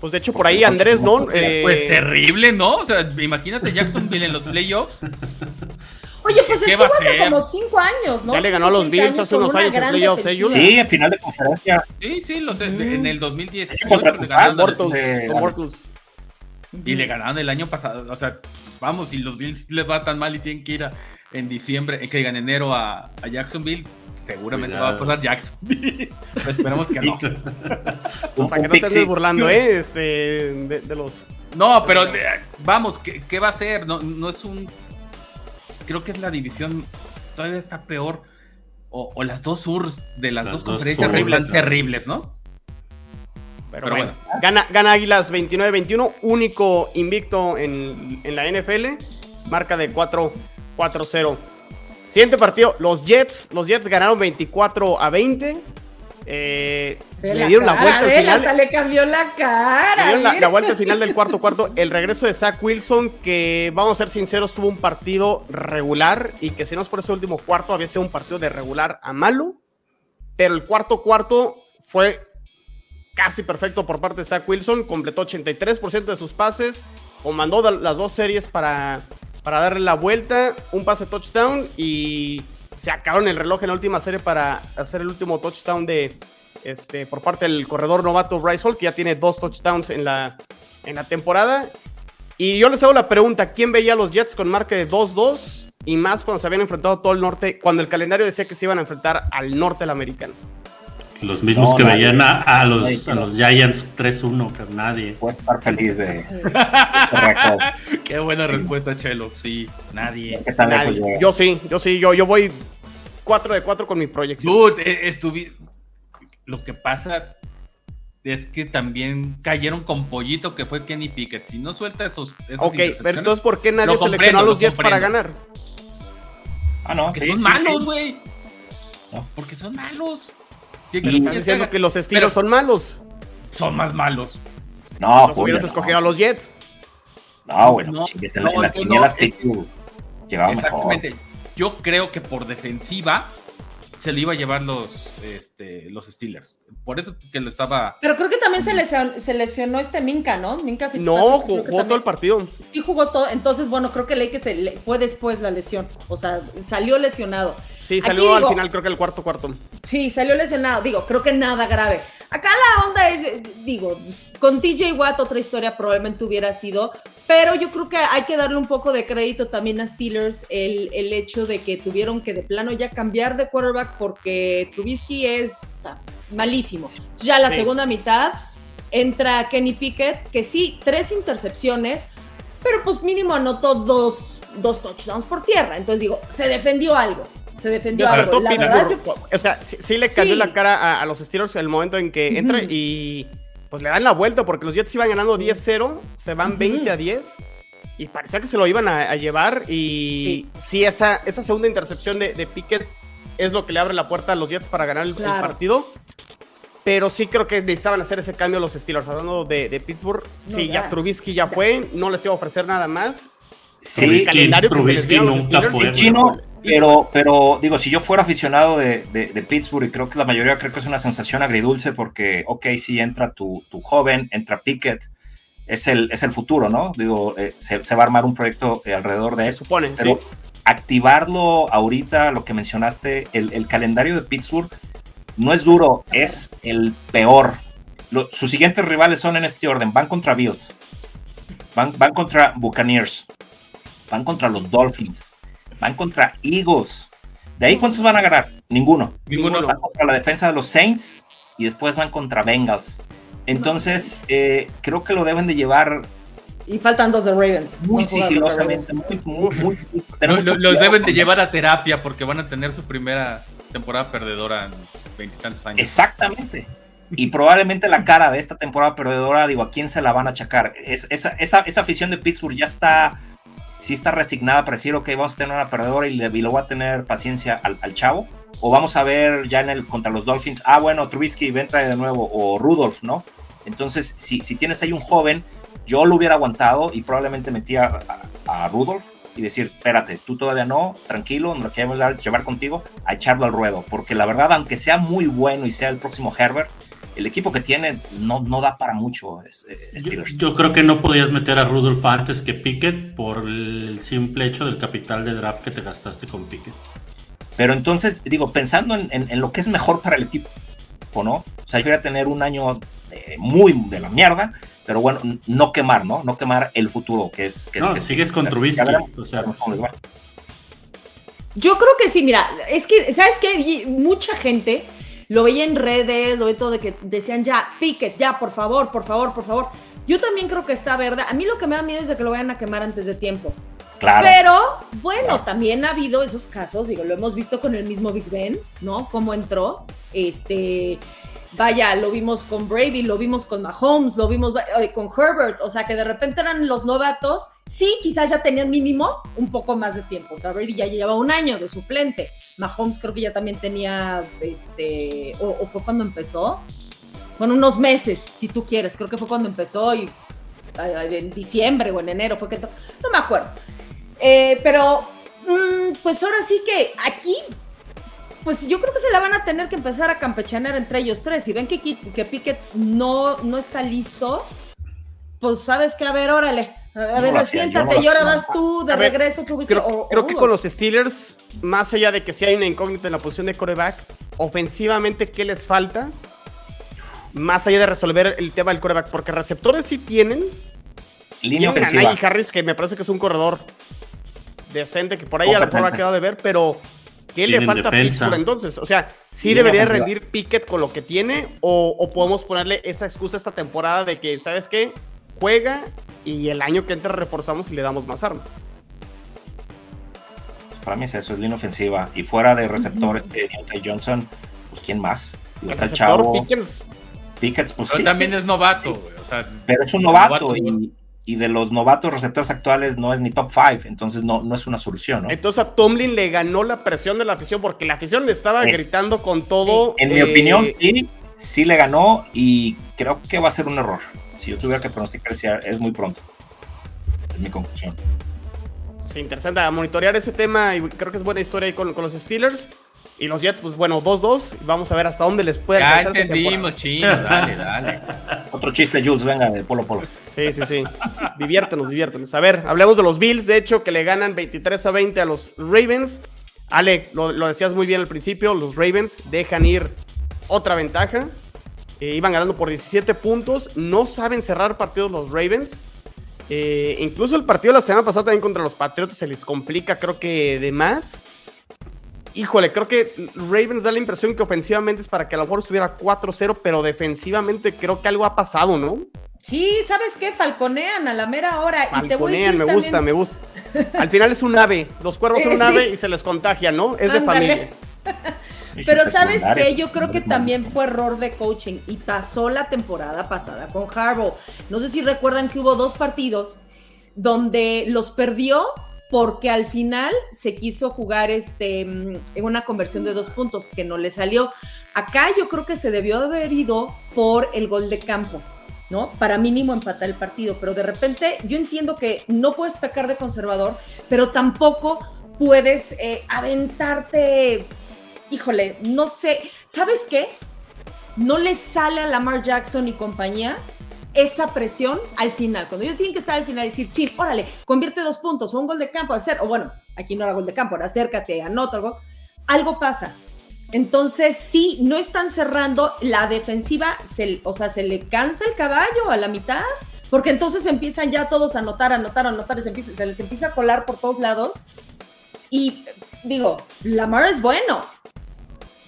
Pues de hecho, por ahí Andrés, ¿no? Eh, pues terrible, ¿no? O sea, imagínate Jacksonville en los playoffs. Oye, pues estuvo hace como cinco años, ¿no? Ya le ganó a los Bills hace unos años en playoffs, ¿eh, Sí, en final de conferencia. Sí, sí, lo sé. En el 2018 le ganaron Y le ganaron el año pasado. O sea, vamos, si los Bills les va tan mal y tienen que ir a, en diciembre, que digan enero a, a Jacksonville, seguramente va a pasar Jackson. esperemos que no. Para que no te estés burlando, ¿eh? Este, de, los. No, pero vamos, ¿qué, ¿qué, va a ser? No, no es un. Creo que es la división. Todavía está peor. O, las dos surs de las, dos, conferencias están terribles, ¿no? Pero, bueno. Gana, gana Águilas 29-21, único invicto en, en la NFL. Marca de 4-0. Siguiente partido, los Jets. Los Jets ganaron 24 a 20. Eh, le dieron la vuelta al final. Hasta le cambió la cara. Le dieron la, vuelta al final del cuarto cuarto. El regreso de Zach Wilson, que vamos a ser sinceros, tuvo un partido regular y que si no es por ese último cuarto, había sido un partido de regular a malo. Pero el cuarto cuarto fue casi perfecto por parte de Zach Wilson. Completó 83% de sus pases. O mandó las dos series para para darle la vuelta, un pase touchdown y se acabaron el reloj en la última serie para hacer el último touchdown de este por parte del corredor novato Bryce Hall, que ya tiene dos touchdowns en la, en la temporada. Y yo les hago la pregunta, ¿quién veía a los Jets con marca de 2-2? Y más cuando se habían enfrentado todo el norte, cuando el calendario decía que se iban a enfrentar al norte del americano. Los mismos que veían a, los, a los Giants 3-1, que nadie. Puede estar feliz de. Qué buena respuesta, Chelo. Sí, nadie. Yo sí, yo sí, yo, yo voy 4 de 4 con mi proyección. Dude, eh, estuve. Lo que pasa es que también cayeron con pollito que fue Kenny Pickett. Si no suelta esos. Ok, pero entonces, ¿por qué nadie seleccionó a los Jets para ganar? Ah, no. Porque son malos, güey. Porque son malos. Y estás diciendo que los Steelers son malos. Son más malos. No, hubieras escogido a los Jets. No, bueno, no, en, no, las quinielas Pittsburgh llegaba Exactamente. Yo creo que por defensiva se le iba a llevar los, este, los Steelers. Por eso que lo estaba. Pero creo que también se lesionó, se lesionó este Minka, ¿no? Minka No, jugó, todo el partido. Sí, jugó todo. Entonces, bueno, creo que leí que se le, fue después la lesión. O sea, salió lesionado. Sí, salió al final, creo que el cuarto cuarto. Sí, salió lesionado. Digo, creo que nada grave. Acá la onda es, digo, con TJ Watt otra historia probablemente hubiera sido, pero yo creo que hay que darle un poco de crédito también a Steelers el, el hecho de que tuvieron que de plano ya cambiar de quarterback porque Trubisky es malísimo. Ya la segunda mitad entra Kenny Pickett, que sí, tres intercepciones, pero pues mínimo anotó dos, dos touchdowns por tierra. Entonces digo, se defendió algo. Se defendió algo. O sea, sí, le cayó la cara a, los Steelers en el momento en que entra y pues le dan la vuelta porque los Jets iban ganando 10-0, se van 20 a 10 y parecía que se lo iban a, llevar y sí, esa, esa segunda intercepción de, de Pickett es lo que le abre la puerta a los Jets para ganar el, partido. Pero sí creo que necesitaban hacer ese cambio los Steelers. Hablando de, Pittsburgh, sí, ya. Trubisky ya fue, no les iba a ofrecer nada más. Sí, Trubisky nunca fue. Chino, pero, pero digo, si yo fuera aficionado de, Pittsburgh, y creo que la mayoría creo que es una sensación agridulce porque, ok, sí, entra tu, tu joven, entra Pickett, es el, es el futuro, ¿no? Digo, eh, se, va a armar un proyecto eh, alrededor de él. supone, pero, activarlo ahorita, lo que mencionaste, el, calendario de Pittsburgh no es duro, es el peor. sus siguientes rivales son en este orden, van contra Bills, van, van contra Buccaneers, van contra los Dolphins, van contra Eagles. ¿De ahí cuántos van a ganar? Ninguno. Ninguno. Van contra la defensa de los Saints y después van contra Bengals. Entonces, eh, creo que lo deben de llevar y faltan dos de Ravens. Muy sigilosamente, los deben de llevar a terapia porque van a tener su primera temporada perdedora en veintitantos años. Exactamente. Y probablemente la cara de esta temporada perdedora, digo, ¿a quién se la van a achacar? Es, esa, esa, esa afición de Pittsburgh ya está, sí está resignada para decir, ok, vamos a tener una perdedora y, le, y va a tener paciencia al, chavo. O vamos a ver ya en el contra los Dolphins, ah, bueno, Trubisky, venta de nuevo, o Rudolph, ¿no? Entonces, si, si tienes ahí un joven yo lo hubiera aguantado y probablemente metía a, Rudolph y decir, espérate, tú todavía no, tranquilo, nos lo queremos llevar contigo, a echarlo al ruedo, porque la verdad, aunque sea muy bueno y sea el próximo Herbert, el equipo que tiene no, no da para mucho. Eh, yo, creo que no podías meter a Rudolph antes que Pickett por el simple hecho del capital de draft que te gastaste con Pickett. Pero entonces, digo, pensando en, lo que es mejor para el equipo, ¿no? O sea, yo voy a tener un año eh, muy de la mierda, pero bueno, no quemar, ¿no? No quemar el futuro, que es... Que no, sigues con Trubisky. Yo creo que sí, mira, es que, ¿sabes qué? Mucha gente lo veía en redes, lo ve todo de que decían ya, Pickett, ya, por favor, por favor, por favor. Yo también creo que está verdad. A mí lo que me da miedo es de que lo vayan a quemar antes de tiempo. Claro. Pero, bueno, también ha habido esos casos, digo, lo hemos visto con el mismo Big Ben, ¿no? Cómo entró. Este, vaya, lo vimos con Brady, lo vimos con Mahomes, lo vimos eh, con Herbert, o sea que de repente eran los novatos, sí, quizás ya tenían mínimo un poco más de tiempo, o sea, Brady ya llevaba un año de suplente, Mahomes creo que ya también tenía, este, o, fue cuando empezó, bueno, unos meses, si tú quieres, creo que fue cuando empezó y en diciembre o en enero fue que, no me acuerdo, eh, pero mm, pues ahora sí que aquí pues yo creo que se la van a tener que empezar a campechanear entre ellos tres. Si ven que, que Piquet no, no está listo, pues sabes que, a ver, órale. A ver, siéntate y ahora vas tú de regreso. creo, creo que con los Steelers, más allá de que si hay una incógnita en la posición de coreback, ofensivamente, ¿qué les falta? Más allá de resolver el tema del coreback, porque receptores sí tienen. Línea ofensiva. Harris, que me parece que es un corredor decente, que por ahí a la prueba ha quedado de ver, pero ¿Qué le falta a Pittsburgh entonces? O sea, ¿sí debería rendir Pickett con lo que tiene? O, podemos ponerle esa excusa esta temporada de que, ¿sabes qué? Juega y el año que entra reforzamos y le damos más armas. Pues para mí es eso, es línea ofensiva. Y fuera de receptores de Johnson, pues ¿quién más? está el chavo. Pickens. Pickett, pues Pero también es novato, O sea, Pero es un novato, y, y de los novatos receptores actuales no es ni top 5, entonces no, no es una solución, ¿no? Entonces a Tomlin le ganó la presión de la afición porque la afición le estaba gritando con todo. en mi eh, opinión, sí, sí le ganó y creo que va a ser un error. Si yo tuviera que pronosticar, es muy pronto. Es mi conclusión. Sí, interesante a monitorear ese tema y creo que es buena historia ahí con, con los Steelers. Y los Jets, pues bueno, 2-2. Vamos a ver hasta dónde les puede Ya entendimos, chino. Dale, dale. Otro chiste, Jules, venga, de Polo Polo. Sí, sí, sí. diviértenos, diviértenos. A ver, hablemos de los Bills, de hecho, que le ganan 23 a 20 a los Ravens. Ale, lo, decías muy bien al principio, los Ravens dejan ir otra ventaja. Eh, iban ganando por 17 puntos. No saben cerrar partidos los Ravens. Eh, incluso el partido de la semana pasada también contra los Patriotas se les complica, creo que de más. Híjole, creo que Ravens da la impresión que ofensivamente es para que a lo mejor estuviera 4-0, pero defensivamente creo que algo ha pasado, ¿no? Sí, ¿sabes qué? Falconean a la mera hora. Falconean, me gusta, me gusta. Al final es un ave. Los cuervos son un ave y se les contagia, ¿no? Es de familia. Pero sabes qué, yo creo que también fue error de coaching y pasó la temporada pasada con Harbaugh. No sé si recuerdan que hubo dos partidos donde los perdió porque al final se quiso jugar este, en una conversión de dos puntos que no le salió. Acá yo creo que se debió haber ido por el gol de campo. ¿no? Para mínimo empatar el partido, pero de repente yo entiendo que no puedes pecar de conservador, pero tampoco puedes eh, aventarte, híjole, no sé, ¿sabes qué? No le sale a Lamar Jackson y compañía esa presión al final. Cuando ellos tienen que estar al final y decir, ching, órale, convierte dos puntos o un gol de campo, hacer, o bueno, aquí no era gol de campo, acércate, anota algo, algo pasa. Entonces, sí, no están cerrando la defensiva, o sea, se le cansa el caballo a la mitad, porque entonces empiezan ya todos a anotar, anotar, anotar, se, se les empieza a colar por todos lados. Y digo, Lamar es bueno,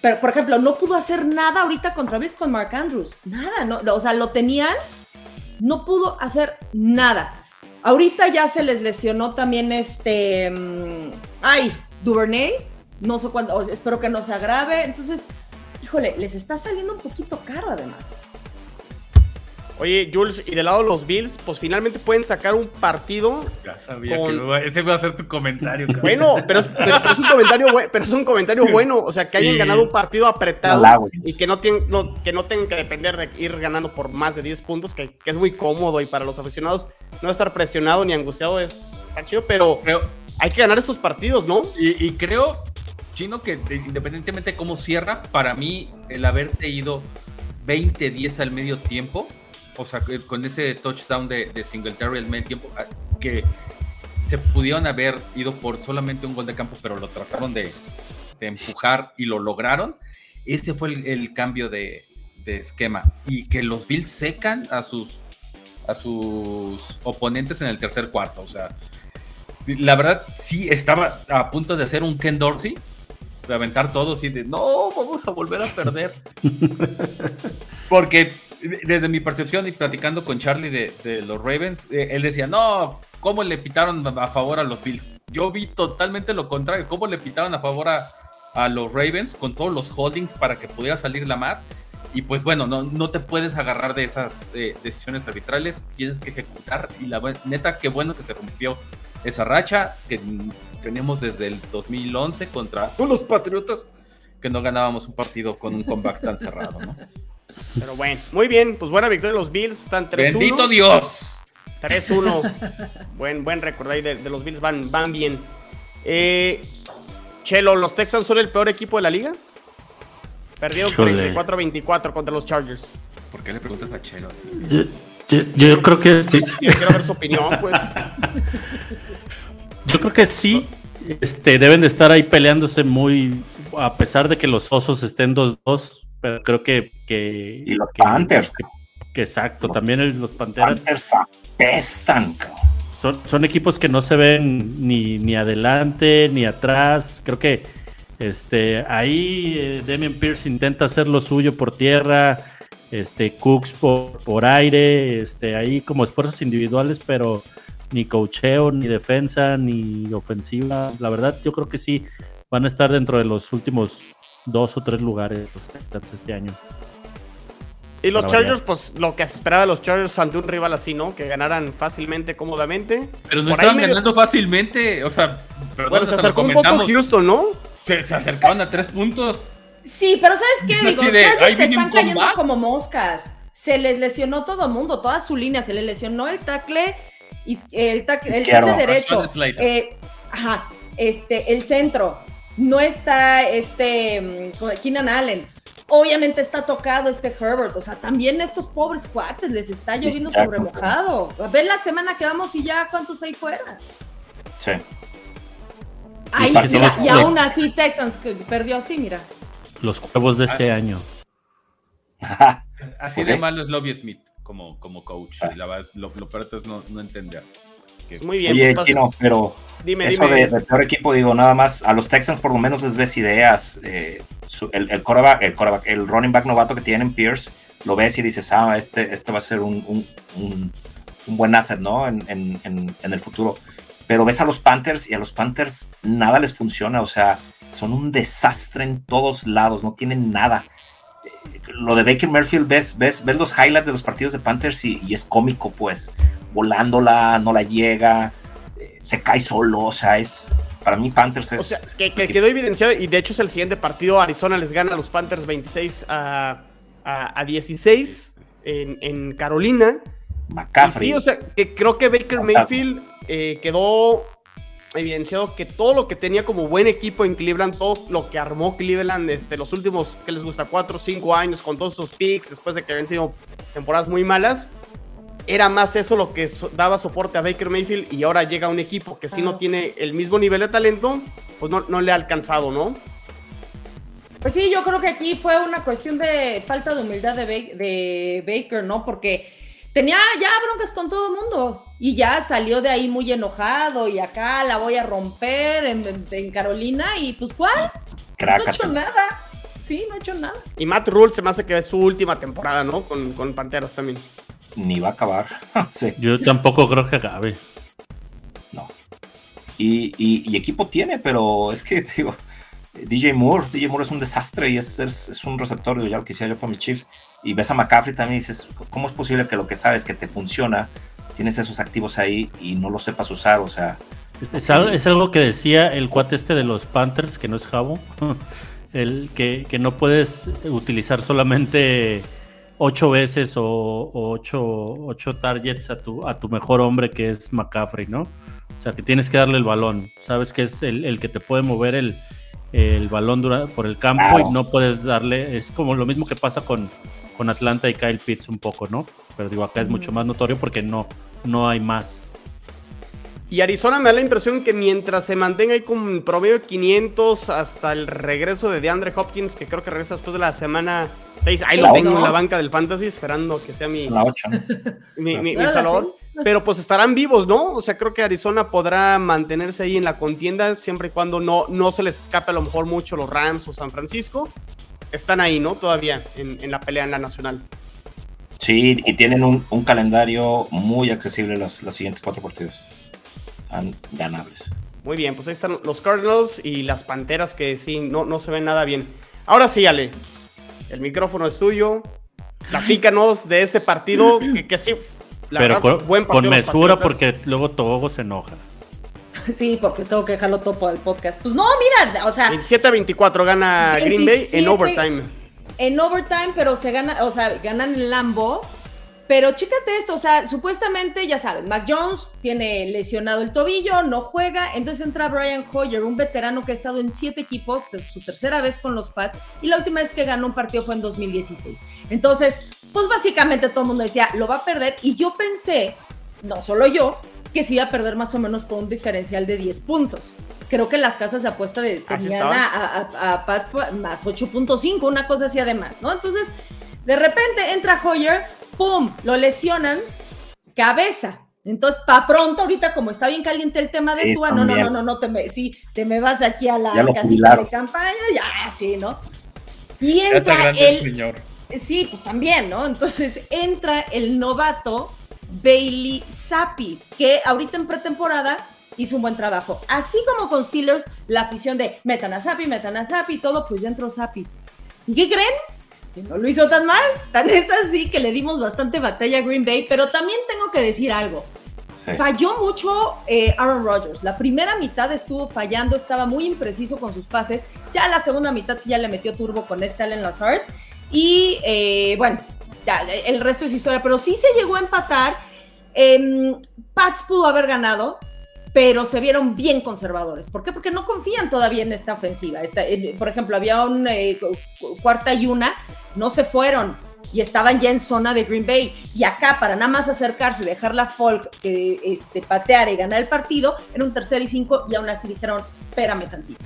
pero por ejemplo, no pudo hacer nada ahorita contra vez con Mark Andrews. Nada, no, o sea, lo tenían no pudo hacer nada. Ahorita ya se les lesionó también este. Mm, ay, Duvernay. No sé cuándo, espero que no se agrave. Entonces, híjole, les está saliendo un poquito caro además. Oye, Jules, y del lado de los Bills, pues finalmente pueden sacar un partido. Ya sabía que ese va a ser tu comentario. Bueno, pero es, un comentario, pero es un comentario bueno. O sea, que hayan ganado un partido apretado y que no, tienen, que no tengan que depender de ir ganando por más de 10 puntos, que, es muy cómodo y para los aficionados no estar presionado ni angustiado es está chido, pero, hay que ganar estos partidos, ¿no? Y, y creo, Chino, que independientemente de cómo cierra, para mí el haberte ido 20-10 al medio tiempo o sea, con ese touchdown de, de Singletary al medio tiempo, ah, que se pudieron haber ido por solamente un gol de campo, pero lo trataron de, empujar y lo lograron. Ese fue el, cambio de, esquema. Y que los Bills secan a sus, a sus oponentes en el tercer cuarto. O sea, la verdad sí estaba a punto de hacer un Ken Dorsey, de aventar todo y de no, vamos a volver a perder. Porque desde mi percepción y platicando con Charlie de, los Ravens, eh, él decía, no, ¿cómo le pitaron a favor a los Bills? Yo vi totalmente lo contrario, ¿cómo le pitaron a favor a, los Ravens con todos los holdings para que pudiera salir la mar? Y pues bueno, no, no te puedes agarrar de esas eh, decisiones arbitrales, tienes que ejecutar. Y la neta, qué bueno que se rompió esa racha que teníamos desde el 2011 contra los Patriotas, que no ganábamos un partido con un comeback tan cerrado, ¿no? Pero bueno, muy bien, pues buena victoria de los Bills, están 3-1. ¡Bendito Dios! 3-1. buen, buen récord ahí de, los Bills, van, van bien. Eh, Chelo, ¿los Texans son el peor equipo de la liga? Perdieron 34-24 contra los Chargers. ¿Por qué le preguntas a Chelo así? Yo, creo que sí. quiero ver su opinión, pues. Yo creo que sí. Este, deben de estar ahí peleándose muy, a pesar de que los osos estén 2-2 pero creo que. que y los Panthers. Que, exacto, también los Panteras. Panthers apestan, son, son equipos que no se ven ni, ni adelante ni atrás. Creo que este, ahí eh, Demian Pierce intenta hacer lo suyo por tierra, este, Cooks por, por aire, este, ahí como esfuerzos individuales, pero ni cocheo, ni defensa, ni ofensiva. La verdad, yo creo que sí van a estar dentro de los últimos dos o tres lugares este año. Y los Chargers, pues lo que se esperaba de los Chargers ante un rival así, ¿no? Que ganaran fácilmente, cómodamente. Pero no estaban ganando fácilmente, o sea, bueno, se acercó un poco Houston, ¿no? Se, se, acercaron a tres puntos. Sí, pero ¿sabes qué? Digo, Chargers se están cayendo como moscas. Se les lesionó todo mundo, toda su línea, se les lesionó el tackle el, el derecho, eh, ajá, este, el centro, no está este mm, Keenan Allen. Obviamente está tocado este Herbert, o sea, también estos pobres cuates les está lloviendo sobre mojado. A ver la semana que vamos y ya cuántos hay fuera. Sí. y aún así Texans que perdió así, mira. Los juegos de este ah. año. Así de malo es Lobby Smith como, como coach. Ah. la lo, lo peor es no, no entender. Muy bien. Oye, pues, pero dime, eso De, peor equipo, digo, nada más, a los Texans por lo menos les ves ideas. Eh, el, el, el, el running back novato que tienen, Pierce, lo ves y dices, ah, este, este va a ser un, un, un, buen asset, ¿no? En, en, en, el futuro. Pero ves a los Panthers y a los Panthers nada les funciona, o sea, son un desastre en todos lados, no tienen nada. Lo de Baker Merfield, ves, ves, ves los highlights de los partidos de Panthers y, y es cómico, pues volándola, no la llega, eh, se cae solo, o sea, es... Para mí Panthers es... O sea, que, quedó evidenciado y de hecho es el siguiente partido, Arizona les gana a los Panthers 26 a, a, 16 en, en, Carolina. McCaffrey. sí, o sea, que creo que Baker Mayfield eh, quedó evidenciado que todo lo que tenía como buen equipo en Cleveland, todo lo que armó Cleveland desde los últimos, que les gusta, 4 o 5 años, con todos sus picks, después de que habían tenido temporadas muy malas, era más eso lo que daba soporte a Baker Mayfield y ahora llega un equipo que si no tiene el mismo nivel de talento, pues no, le ha alcanzado, ¿no? Pues sí, yo creo que aquí fue una cuestión de falta de humildad de, de Baker, ¿no? Porque tenía ya broncas con todo el mundo y ya salió de ahí muy enojado y acá la voy a romper en, Carolina y pues ¿cuál? no ha hecho nada. Sí, no ha hecho nada. Y Matt Rule se me hace que es su última temporada, ¿no? Con, con Panteras también ni va a acabar. Yo tampoco creo que acabe. No. Y, equipo tiene, pero es que, digo, DJ Moore, DJ Moore es un desastre y es, es, un receptor, ya lo quisiera yo para mis Chiefs. Y ves a McCaffrey también y dices, ¿cómo es posible que lo que sabes que te funciona, tienes esos activos ahí y no los sepas usar? O sea... Es, algo, que decía el cuate este de los Panthers, que no es Jabo, el que, que no puedes utilizar solamente ocho veces o, ocho, targets a tu, a tu mejor hombre que es McCaffrey, ¿no? O sea, que tienes que darle el balón. Sabes que es el, que te puede mover el, el balón por el campo y no puedes darle. Es como lo mismo que pasa con, con Atlanta y Kyle Pitts un poco, ¿no? Pero digo, acá es mucho más notorio porque no, no hay más. Y Arizona me da la impresión que mientras se mantenga ahí con promedio de 500 hasta el regreso de DeAndre Hopkins, que creo que regresa después de la semana 6, ahí lo tengo en la banca del Fantasy esperando que sea mi, mi, salón. Pero pues estarán vivos, ¿no? O sea, creo que Arizona podrá mantenerse ahí en la contienda siempre y cuando no, no se les escape a lo mejor mucho los Rams o San Francisco. Están ahí, ¿no? Todavía en, en la pelea en la nacional. Sí, y tienen un, un calendario muy accesible los, los siguientes cuatro partidos ganables. Muy bien, pues ahí están los Cardinals y las Panteras que sí, no, no se ven nada bien. Ahora sí, Ale, el micrófono es tuyo. Platícanos de este partido que, sí. Pero con, mesura porque luego Togo se enoja. Sí, porque tengo que dejarlo todo el podcast. Pues no, mira, o sea. 27 a 24 gana Green Bay en overtime. En overtime, pero se gana, o sea, ganan el Lambo pero chécate esto, o sea, supuestamente, ya saben, Mac Jones tiene lesionado el tobillo, no juega, entonces entra Brian Hoyer, un veterano que ha estado en siete equipos, su tercera vez con los Pats, y la última vez que ganó un partido fue en 2016. Entonces, pues básicamente todo el mundo decía, lo va a perder, y yo pensé, no solo yo, que se iba a perder más o menos por un diferencial de 10 puntos. Creo que las casas de apuesta de, tenían a, a, a Pat más 8.5, una cosa así además, ¿no? Entonces, de repente entra Hoyer, ¡pum! Lo lesionan, cabeza. Entonces, pa' pronto, ahorita como está bien caliente el tema de Tua, no, no, no, no, no, te me, sí, te me vas aquí a la casita de campaña, ya, sí, ¿no? Y entra el... Señor. Sí, pues también, ¿no? Entonces entra el novato Bailey Zappi, que ahorita en pretemporada hizo un buen trabajo. Así como con Steelers, la afición de metan a Zappi, metan a Zappi, todo, pues ya entró Zappi. ¿Y qué creen? No lo hizo tan mal. Tan es así que le dimos bastante batalla a Green Bay, pero también tengo que decir algo. Falló mucho eh, Aaron Rodgers. La primera mitad estuvo fallando, estaba muy impreciso con sus pases. Ya la segunda mitad sí ya le metió turbo con este Allen Lazard. Y eh, bueno, ya, el resto es historia, pero sí se llegó a empatar. Eh, Pats pudo haber ganado, pero se vieron bien conservadores. ¿Por qué? Porque no confían todavía en esta ofensiva. por ejemplo, había un eh, cuarta y una, no se fueron y estaban ya en zona de Green Bay. Y acá, para nada más acercarse y dejar la Folk que este, patear y ganar el partido, era un tercer y cinco y aún así dijeron, espérame tantito.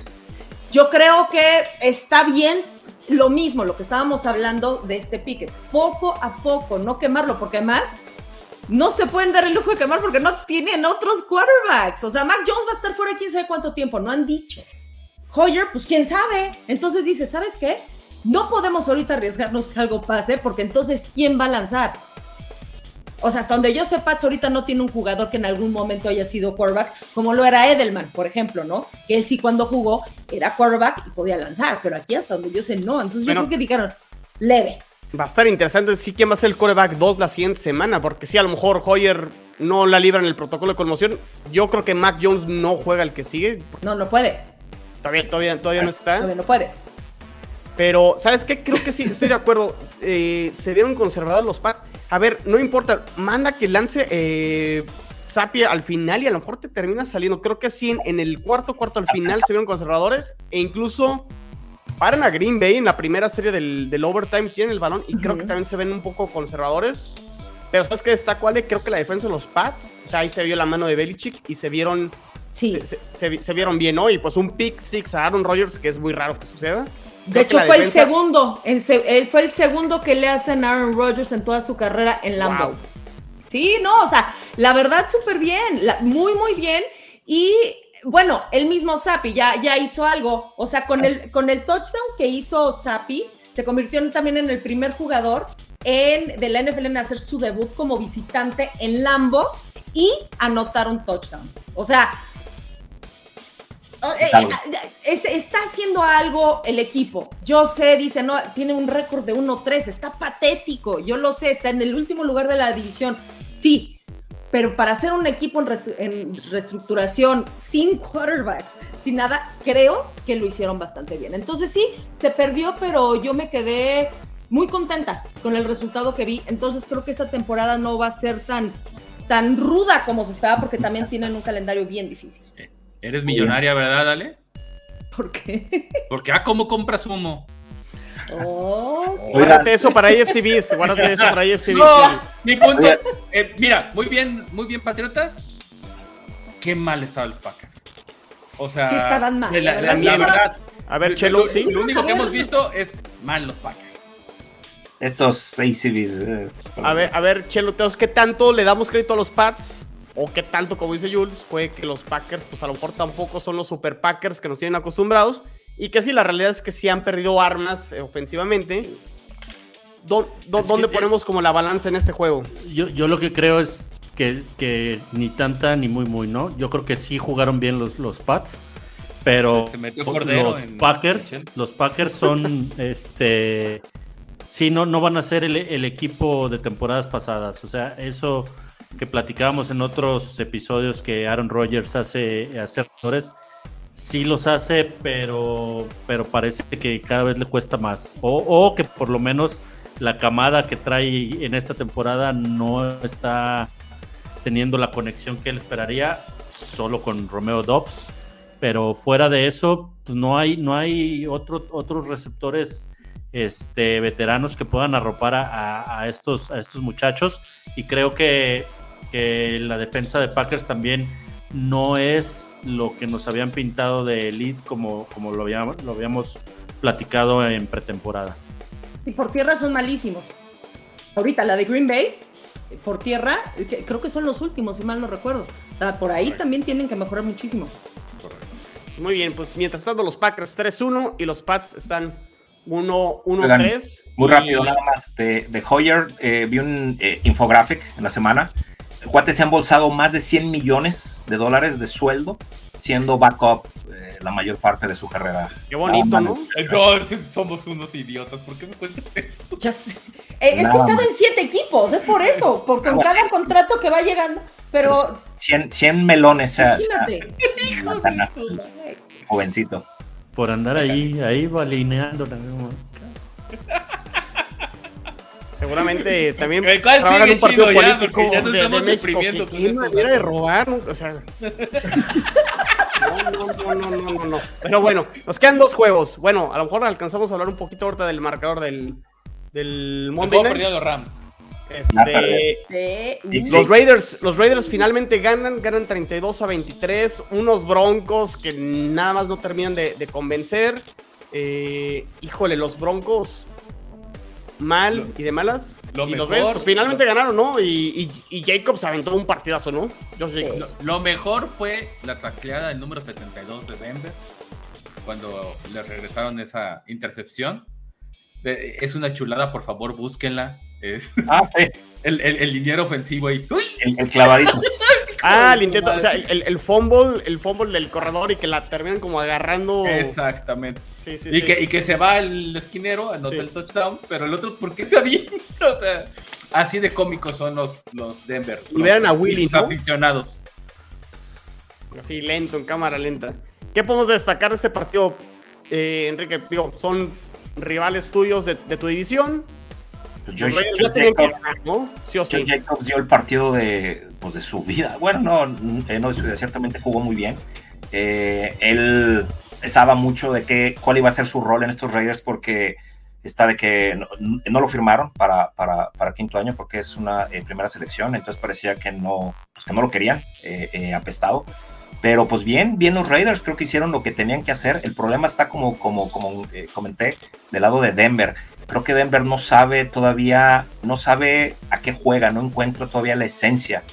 Yo creo que está bien lo mismo, lo que estábamos hablando de este pique, poco a poco, no quemarlo, porque además no se pueden dar el lujo de quemar porque no tienen otros quarterbacks. O sea, Mac Jones va a estar fuera quién sabe cuánto tiempo, no han dicho. Hoyer, pues quién sabe. Entonces dice, ¿sabes qué? No podemos ahorita arriesgarnos que algo pase porque entonces ¿quién va a lanzar? O sea, hasta donde yo sé, Pats ahorita no tiene un jugador que en algún momento haya sido quarterback, como lo era Edelman, por ejemplo, ¿no? Que él sí cuando jugó era quarterback y podía lanzar, pero aquí hasta donde yo sé no. Entonces yo creo que dijeron, leve. Va a estar interesante sí quién va a ser el coreback 2 la siguiente semana, porque si a lo mejor Hoyer no la libra en el protocolo de conmoción. Yo creo que Mac Jones no juega el que sigue. No, no puede. Todavía, todavía, todavía no está. Todavía no puede. Pero, ¿sabes qué? Creo que sí, estoy de acuerdo. Eh, se vieron conservados los Pats. A ver, no importa, manda que lance eh, Sapia al final y a lo mejor te termina saliendo. Creo que sí, en, el cuarto cuarto al final se vieron conservadores e incluso paran a Green Bay en la primera serie del, overtime, tienen el balón y creo que también se ven un poco conservadores. Pero ¿sabes qué destaco, Ale? Creo que la defensa de los Pats, o sea, ahí se vio la mano de Belichick y se vieron... Sí. Se, vieron bien, ¿no? Y pues un pick six a Aaron Rodgers, que es muy raro que suceda. De hecho, fue el segundo. él fue el segundo que le hacen a Aaron Rodgers en toda su carrera en Lambeau. Sí, no, o sea, la verdad, súper bien. muy, muy bien. Y bueno, el mismo Sapi ya, ya hizo algo. O sea, con el, con el touchdown que hizo Sapi, se convirtió también en el primer jugador en, de la NFL en hacer su debut como visitante en Lambo y anotar un touchdown. O sea, eh, eh, está haciendo algo el equipo. Yo sé, dice, no, tiene un récord de 1-3, está patético. Yo lo sé, está en el último lugar de la división. Sí, pero para hacer un equipo en, reestructuración, sin quarterbacks, sin nada, creo que lo hicieron bastante bien. Entonces sí, se perdió, pero yo me quedé muy contenta con el resultado que vi. Entonces creo que esta temporada no va a ser tan, tan ruda como se esperaba, porque también tienen un calendario bien difícil. Eres millonaria, ¿verdad, Ale? ¿Por qué? Porque, ah, ¿cómo compras humo? Oh, guárdate eso para AFC Beast, guárdate eso para AFC No, mi punto. Eh, mira, muy bien, muy bien, Patriotas. Qué mal estaban los Packers. O sea, sí estaban mal. La, verdad. A ver, Chelo, lo, ¿sí? lo único que hemos visto es mal los Packers. Estos ACBs. A ver, a ver, Chelo, ¿qué tanto le damos crédito a los Pats? o qué tanto, como dice Jules, fue que los Packers, pues a lo mejor tampoco son los super Packers que nos tienen acostumbrados. Y que sí, la realidad es que sí han perdido armas eh, ofensivamente. ¿Dónde ponemos como la balanza en este juego? Yo, yo lo que creo es que, que, ni tanta ni muy, muy, ¿no? Yo creo que sí jugaron bien los, los Pats. Pero los Packers, los Packers son este sí, no, no van a ser el, el, equipo de temporadas pasadas. O sea, eso que platicábamos en otros episodios que Aaron Rodgers hace errores, sí los hace, pero, pero parece que cada vez le cuesta más. O, que por lo menos la camada que trae en esta temporada no está teniendo la conexión que él esperaría, solo con Romeo Dobbs. Pero fuera de eso, pues no hay, no hay otro, otros receptores este, veteranos que puedan arropar a, estos, a estos muchachos. Y creo que que la defensa de Packers también no es lo que nos habían pintado de elite como, como lo, lo habíamos platicado en pretemporada. Y por tierra son malísimos. Ahorita la de Green Bay, por tierra, creo que son los últimos, si mal no recuerdo. por ahí también tienen que mejorar muchísimo. Pues muy bien, pues mientras tanto los Packers 3-1 y los Pats están 1-3. Muy rápido, nada más de, de Hoyer. Eh, vi un eh, infographic en la semana el cuate se ha embolsado más de 100 millones de dólares de sueldo siendo backup la mayor parte de su carrera. Qué bonito, ¿no? somos unos idiotas. ¿Por qué me cuentas eso? Ya sé. Eh, es que he estado en siete equipos, es por eso, porque con cada contrato que va llegando, pero... 100, 100 melones, Imagínate. jovencito. Por andar ahí, ahí balineando la seguramente también trabajan un partido político ya, de, de México. ¿Qué, manera de robar? O sea... No, no, no, no, no, Pero bueno, nos quedan dos juegos. Bueno, a lo mejor alcanzamos a hablar un poquito ahorita del marcador del, del Monday Night. los Rams. Este, los, Raiders, los Raiders finalmente ganan, ganan 32 a 23. Unos Broncos que nada más no terminan de, convencer. Eh, híjole, los Broncos mal y de malas. Lo y mejor, los finalmente ganaron, ¿no? Y, y, Jacobs aventó un partidazo, ¿no? Lo, mejor fue la tacleada del número 72 de Denver cuando le regresaron esa intercepción. Es una chulada, por favor, búsquenla. Es ah, el, el, el liniero ofensivo ahí. El, el, clavadito. ah, el intento, o sea, el, el fumble, el fumble del corredor y que la terminan como agarrando. Exactamente. Sí, sí, y, Que, y que se va el esquinero, anota el touchdown, pero el otro, ¿por qué se avienta? O sea, así de cómicos son los, los Denver. Y vean a Willy, sus aficionados. Así lento, en cámara lenta. ¿Qué podemos destacar de este partido, eh, Enrique? Digo, son rivales tuyos de, de tu división. Josh, Jacobs, dio el partido de, pues, de su vida. Bueno, no, eh, no de su vida, ciertamente jugó muy bien. Eh, él pensaba mucho de qué, cuál iba a ser su rol en estos Raiders porque está de que no, lo firmaron para, para, quinto año porque es una eh, primera selección, entonces parecía que no, pues que no lo querían, apestado. Pero pues bien, bien los Raiders creo que hicieron lo que tenían que hacer. El problema está como, como, como comenté, del lado de Denver creo que Denver no sabe todavía, no sabe a qué juega, no encuentra todavía la esencia.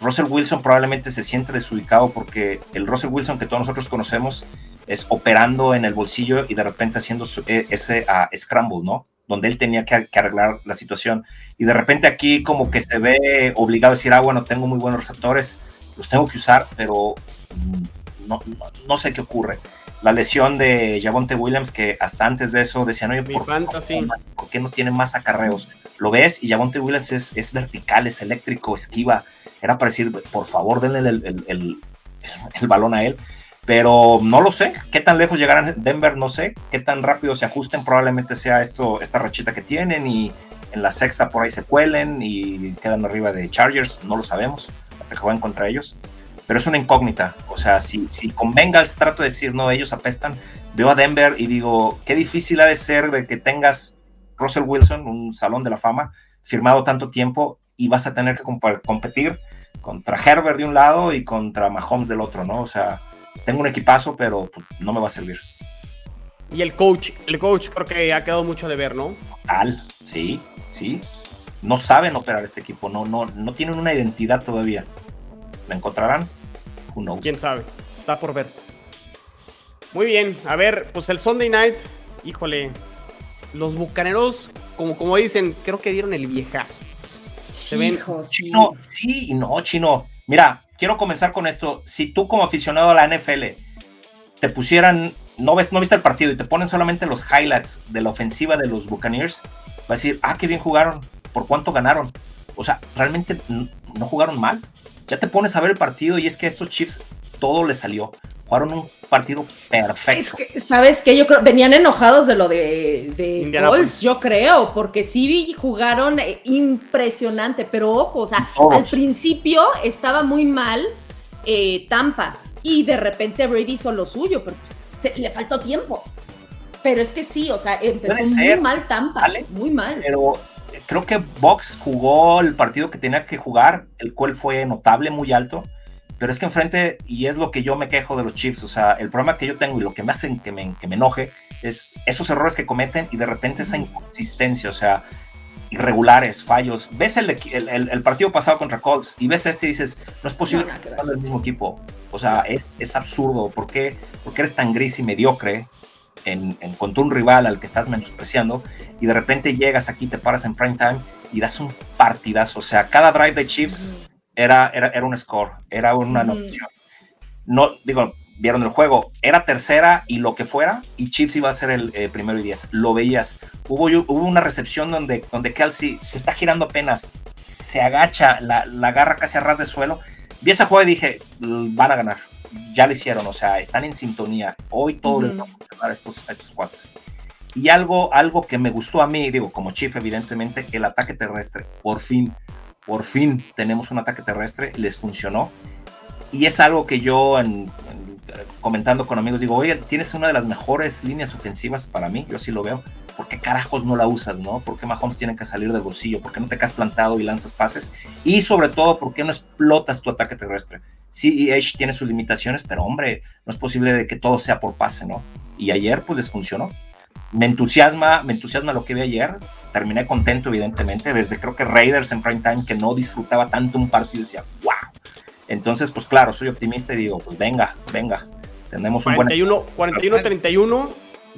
Russell Wilson probablemente se siente desubicado porque el Russell Wilson que todos nosotros conocemos es operando en el bolsillo y de repente haciendo e, ese uh, scramble, ¿no? Donde él tenía que, arreglar la situación. Y de repente aquí como que se ve obligado a decir, ah, bueno, tengo muy buenos receptores, los tengo que usar, pero mm, no, no sé qué ocurre la lesión de Javonte Williams, que hasta antes de eso decían, oye, ¿por, ¿por, qué no tiene más acarreos? Lo ves y Javonte Williams es, es, vertical, es eléctrico, esquiva. Era para decir, por favor, denle el, el, el, balón a él. Pero no lo sé, qué tan lejos llegarán Denver, no sé, qué tan rápido se ajusten, probablemente sea esto, esta rachita que tienen y en la sexta por ahí se cuelen y quedan arriba de Chargers, no lo sabemos, hasta que jueguen contra ellos. Pero es una incógnita. O sea, si, si con Bengals trato de decir, no, ellos apestan, veo a Denver y digo, qué difícil ha de ser de que tengas Russell Wilson, un salón de la fama, firmado tanto tiempo y vas a tener que competir contra Herbert de un lado y contra Mahomes del otro, ¿no? O sea, tengo un equipazo, pero pues, no me va a servir. Y el coach, el coach creo que ha quedado mucho de ver, ¿no? Tal, sí, sí. No saben operar este equipo, no, no, no tienen una identidad todavía. ¿La encontrarán? ¿Quién sabe? Está por verse. Muy bien, a ver, pues el Sunday Night, híjole, los bucaneros, como, como dicen, creo que dieron el viejazo. Se ven. Chino, sí y no, chino. Mira, quiero comenzar con esto. Si tú, como aficionado a la NFL, te pusieran, no ves, no viste el partido y te ponen solamente los highlights de la ofensiva de los Buccaneers, va a decir, ah, qué bien jugaron, por cuánto ganaron. O sea, realmente no jugaron mal ya te pones a ver el partido y es que a estos Chiefs todo les salió. Jugaron un partido perfecto. Es que, ¿sabes qué? Yo creo, venían enojados de lo de, de Colts, yo creo, porque sí jugaron eh, impresionante, pero ojo, o sea, al principio estaba muy mal eh, Tampa y de repente Brady hizo lo suyo, pero le faltó tiempo. Pero es que sí, o sea, empezó muy mal Tampa, muy mal. Pero creo que Box jugó el partido que tenía que jugar, el cual fue notable, muy alto. Pero es que enfrente, y es lo que yo me quejo de los Chiefs, o sea, el problema que yo tengo y lo que me hacen que me, que me enoje es esos errores que cometen y de repente esa inconsistencia, o sea, irregulares, fallos. Ves el, el, partido pasado contra Colts y ves este y dices, no es posible que esté el mismo equipo. O sea, es, es absurdo. ¿Por qué? Porque eres tan gris y mediocre en, en, contra un rival al que estás menospreciando y de repente llegas aquí, te paras en prime time y das un partidazo. O sea, cada drive de Chiefs era, era, era un score, era una opción. No, digo, vieron el juego, era tercera y lo que fuera, y Chiefs iba a ser el eh, primero y diez. Lo veías. Hubo, hubo una recepción donde, donde Kelsey se está girando apenas, se agacha, la, la agarra casi a ras de suelo. Vi esa juego y dije, van a ganar ya lo hicieron, o sea, están en sintonía. Hoy todo les va a funcionar a estos, a estos cuates. Y algo, algo que me gustó a mí, digo, como Chief, evidentemente, el ataque terrestre. Por fin, por fin tenemos un ataque terrestre, les funcionó. Y es algo que yo, en, comentando con amigos, digo, oye, tienes una de las mejores líneas ofensivas para mí, yo sí lo veo. ¿Por qué carajos no la usas, no? ¿Por qué Mahomes tiene que salir del bolsillo? ¿Por qué no te quedas plantado y lanzas pases? Y sobre todo, ¿por qué no explotas tu ataque terrestre? Sí, Edge tiene sus limitaciones, pero hombre, no es posible de que todo sea por pase, ¿no? Y ayer, pues les funcionó me entusiasma, me entusiasma lo que vi ayer. Terminé contento, evidentemente, desde creo que Raiders en prime time, que no disfrutaba tanto un partido, decía, wow. Entonces, pues claro, soy optimista y digo, pues venga, venga. Tenemos un 41, buen... 41-31.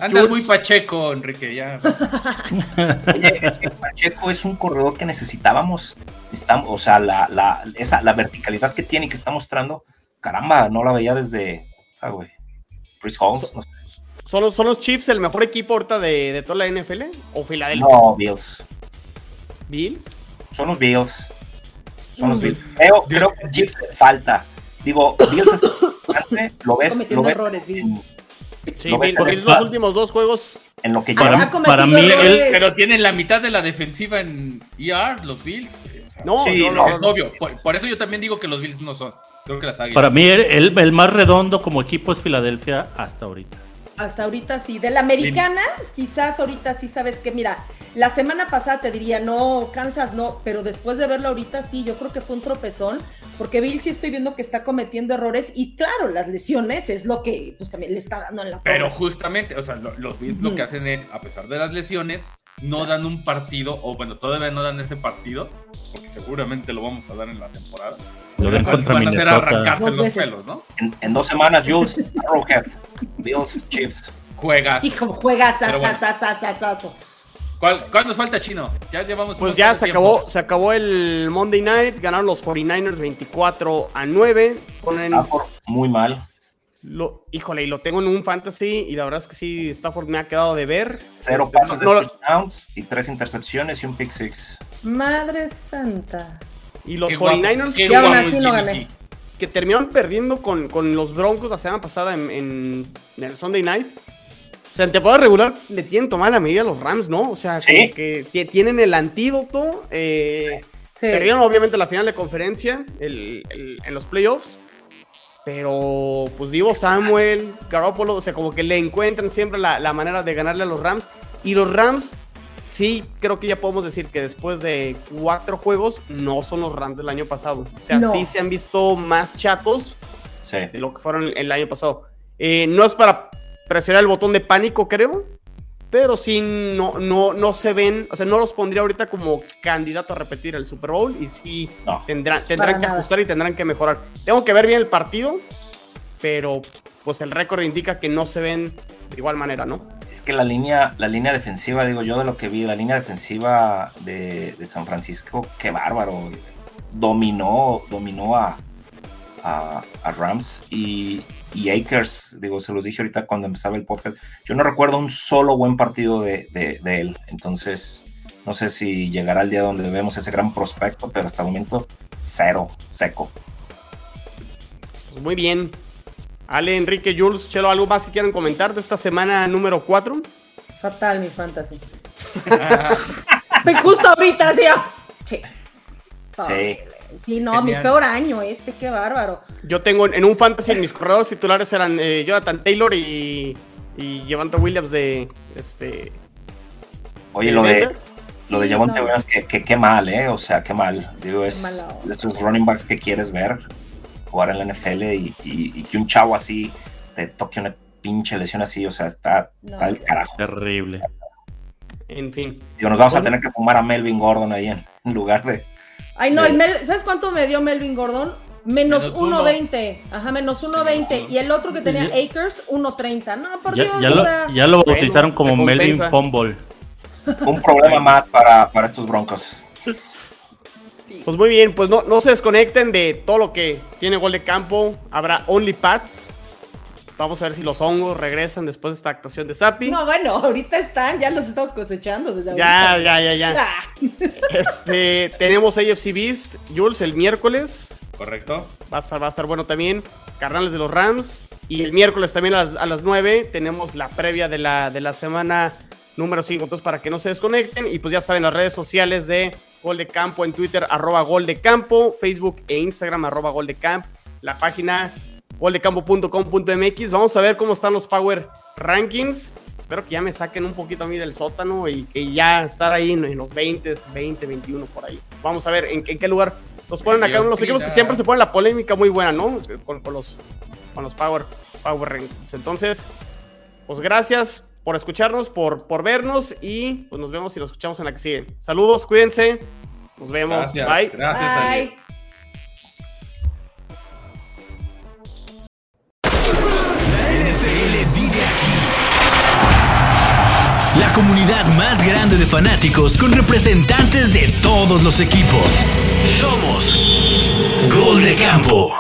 Anda muy Pacheco, Enrique, ya. Oye, Pacheco es un corredor que necesitábamos. Estamos, o sea, la, la, esa, la verticalidad que tiene y que está mostrando, caramba, no la veía desde, ah, güey, Chris Holmes, no sé. ¿Son los, ¿Son los Chiefs el mejor equipo ahorita de, de, toda la NFL? ¿O Filadelfia? No, Bills. ¿Bills? Son los Bills. Son los Bills. Creo, creo que Chiefs falta. Digo, Bills es importante, lo ves. Lo ves errores, Bills. Sí, Bills, los últimos dos juegos. En lo que para, para mí, él, pero tienen la mitad de la defensiva en ER, los Bills. no, sí, no, no, es obvio. Por, por, eso yo también digo que los Bills no son. Creo que las águilas. Para mí, el, el más redondo como equipo es Filadelfia hasta ahorita. Hasta ahorita sí. De la americana, quizás ahorita sí sabes que, mira, la semana pasada te diría, no, Kansas no, pero después de verlo ahorita sí, yo creo que fue un tropezón, porque Bill sí estoy viendo que está cometiendo errores y claro, las lesiones es lo que pues también le está dando en la Pero justamente, o sea, los Bills lo que hacen es, a pesar de las lesiones, no dan un partido, o bueno, todavía no dan ese partido, porque seguramente lo vamos a dar en la temporada. Lo ven contra van a hacer arrancarse los pelos, ¿no? En, en, dos semanas, Jules, Arrowhead, Bills, Chiefs. Juegas. Hijo, juegas, asasasasasaso. ¿Cuál, ¿Cuál, nos falta, Chino? Ya llevamos. Pues ya se acabó, se acabó el Monday Night. Ganaron los 49ers 24 a 9. Ponen... muy mal. Lo, híjole, y lo tengo en un fantasy y la verdad es que sí, Stafford me ha quedado de ver. Cero este, pases no, de touchdowns y tres intercepciones y un pick six. Madre santa. Y los 49ers que aún así no gané. Que terminaron perdiendo con, con, los Broncos la semana pasada en, en, en, el Sunday Night. O sea, en temporada regular le tienen tomada la medida a los Rams, ¿no? O sea, ¿Sí? que tienen el antídoto. Eh, sí. Perdieron obviamente la final de conferencia el, el, en los playoffs. Pero, pues Divo Samuel, Garoppolo, o sea, como que le encuentran siempre la, la, manera de ganarle a los Rams. Y los Rams, sí, creo que ya podemos decir que después de cuatro juegos, no son los Rams del año pasado. O sea, no. sí se han visto más chatos sí. de lo que fueron el año pasado. Eh, no es para presionar el botón de pánico, creo. Pero sí, no, no, no se ven, o sea, no los pondría ahorita como candidato a repetir el Super Bowl y sí no. tendrán, tendrán que nada. ajustar y tendrán que mejorar. Tengo que ver bien el partido, pero pues el récord indica que no se ven de igual manera, ¿no? Es que la línea, la línea defensiva, digo yo de lo que vi, la línea defensiva de, de San Francisco, qué bárbaro. Dominó, dominó a, a, a Rams y, y Akers, digo, se los dije ahorita cuando empezaba el podcast, yo no recuerdo un solo buen partido de, de, de, él, entonces no sé si llegará el día donde vemos ese gran prospecto, pero hasta el momento cero, seco. Pues muy bien. Ale, Enrique, Jules, Chelo, ¿algo más que quieran comentar de esta semana número 4? Fatal mi fantasy. Justo ahorita, ¿sí? Sí. sí. Sí, no, Genial. mi peor año este, qué bárbaro. Yo tengo en un fantasy, mis corredores titulares eran eh, Jonathan Taylor y, y Javante Williams de este. Oye, lo de, lo de Javante sí, no. Williams, que, que, que, mal, ¿eh? O sea, qué mal. Digo, es de estos running backs que quieres ver jugar en la NFL y, y, y que un chavo así te toque una pinche lesión así, o sea, está, no, está carajo. Terrible. En fin. Digo, nos vamos a tener que fumar a Melvin Gordon ahí en, en lugar de Ay, no, el Mel, ¿sabes cuánto me dio Melvin Gordon? Menos 1.20. Ajá, menos 1.20. Y el otro que tenía Akers, 1.30. No, por ya, Dios. Ya, o lo, sea... ya lo bautizaron como Melvin Fumble. Un problema más para, para estos broncos. Pues muy bien, pues no, no se desconecten de todo lo que tiene gol de campo. Habrá Only Pats. Vamos a ver si los hongos regresan después de esta actuación de Zappi. No, bueno, ahorita están, ya los estamos cosechando desde ya, ahorita. Ya, ya, ya, ah. Este, tenemos AFC Beast, Jules, el miércoles. Correcto. Va a estar, va a estar bueno también. Carnales de los Rams. Y el miércoles también a las, a las 9 tenemos la previa de la, de la semana número 5. Entonces, para que no se desconecten. Y pues ya saben, las redes sociales de Gol de Campo en Twitter, arroba Gol de Campo, Facebook e Instagram, arroba Gol de Camp. La página goldecampo.com.mx. Vamos a ver cómo están los Power Rankings. Espero que ya me saquen un poquito a mí del sótano y que ya estar ahí en, los 20, 20, 21 por ahí. Vamos a ver en, qué lugar nos ponen acá los equipos que siempre se ponen la polémica muy buena, ¿no? Con, los, con los Power, Power Rankings. Entonces, pues gracias por escucharnos, por, por vernos y pues nos vemos y nos escuchamos en la que sigue. Saludos, cuídense. Nos vemos. Bye. Gracias. Bye. La comunidad más grande de fanáticos con representantes de todos los equipos. Somos Gol de Campo.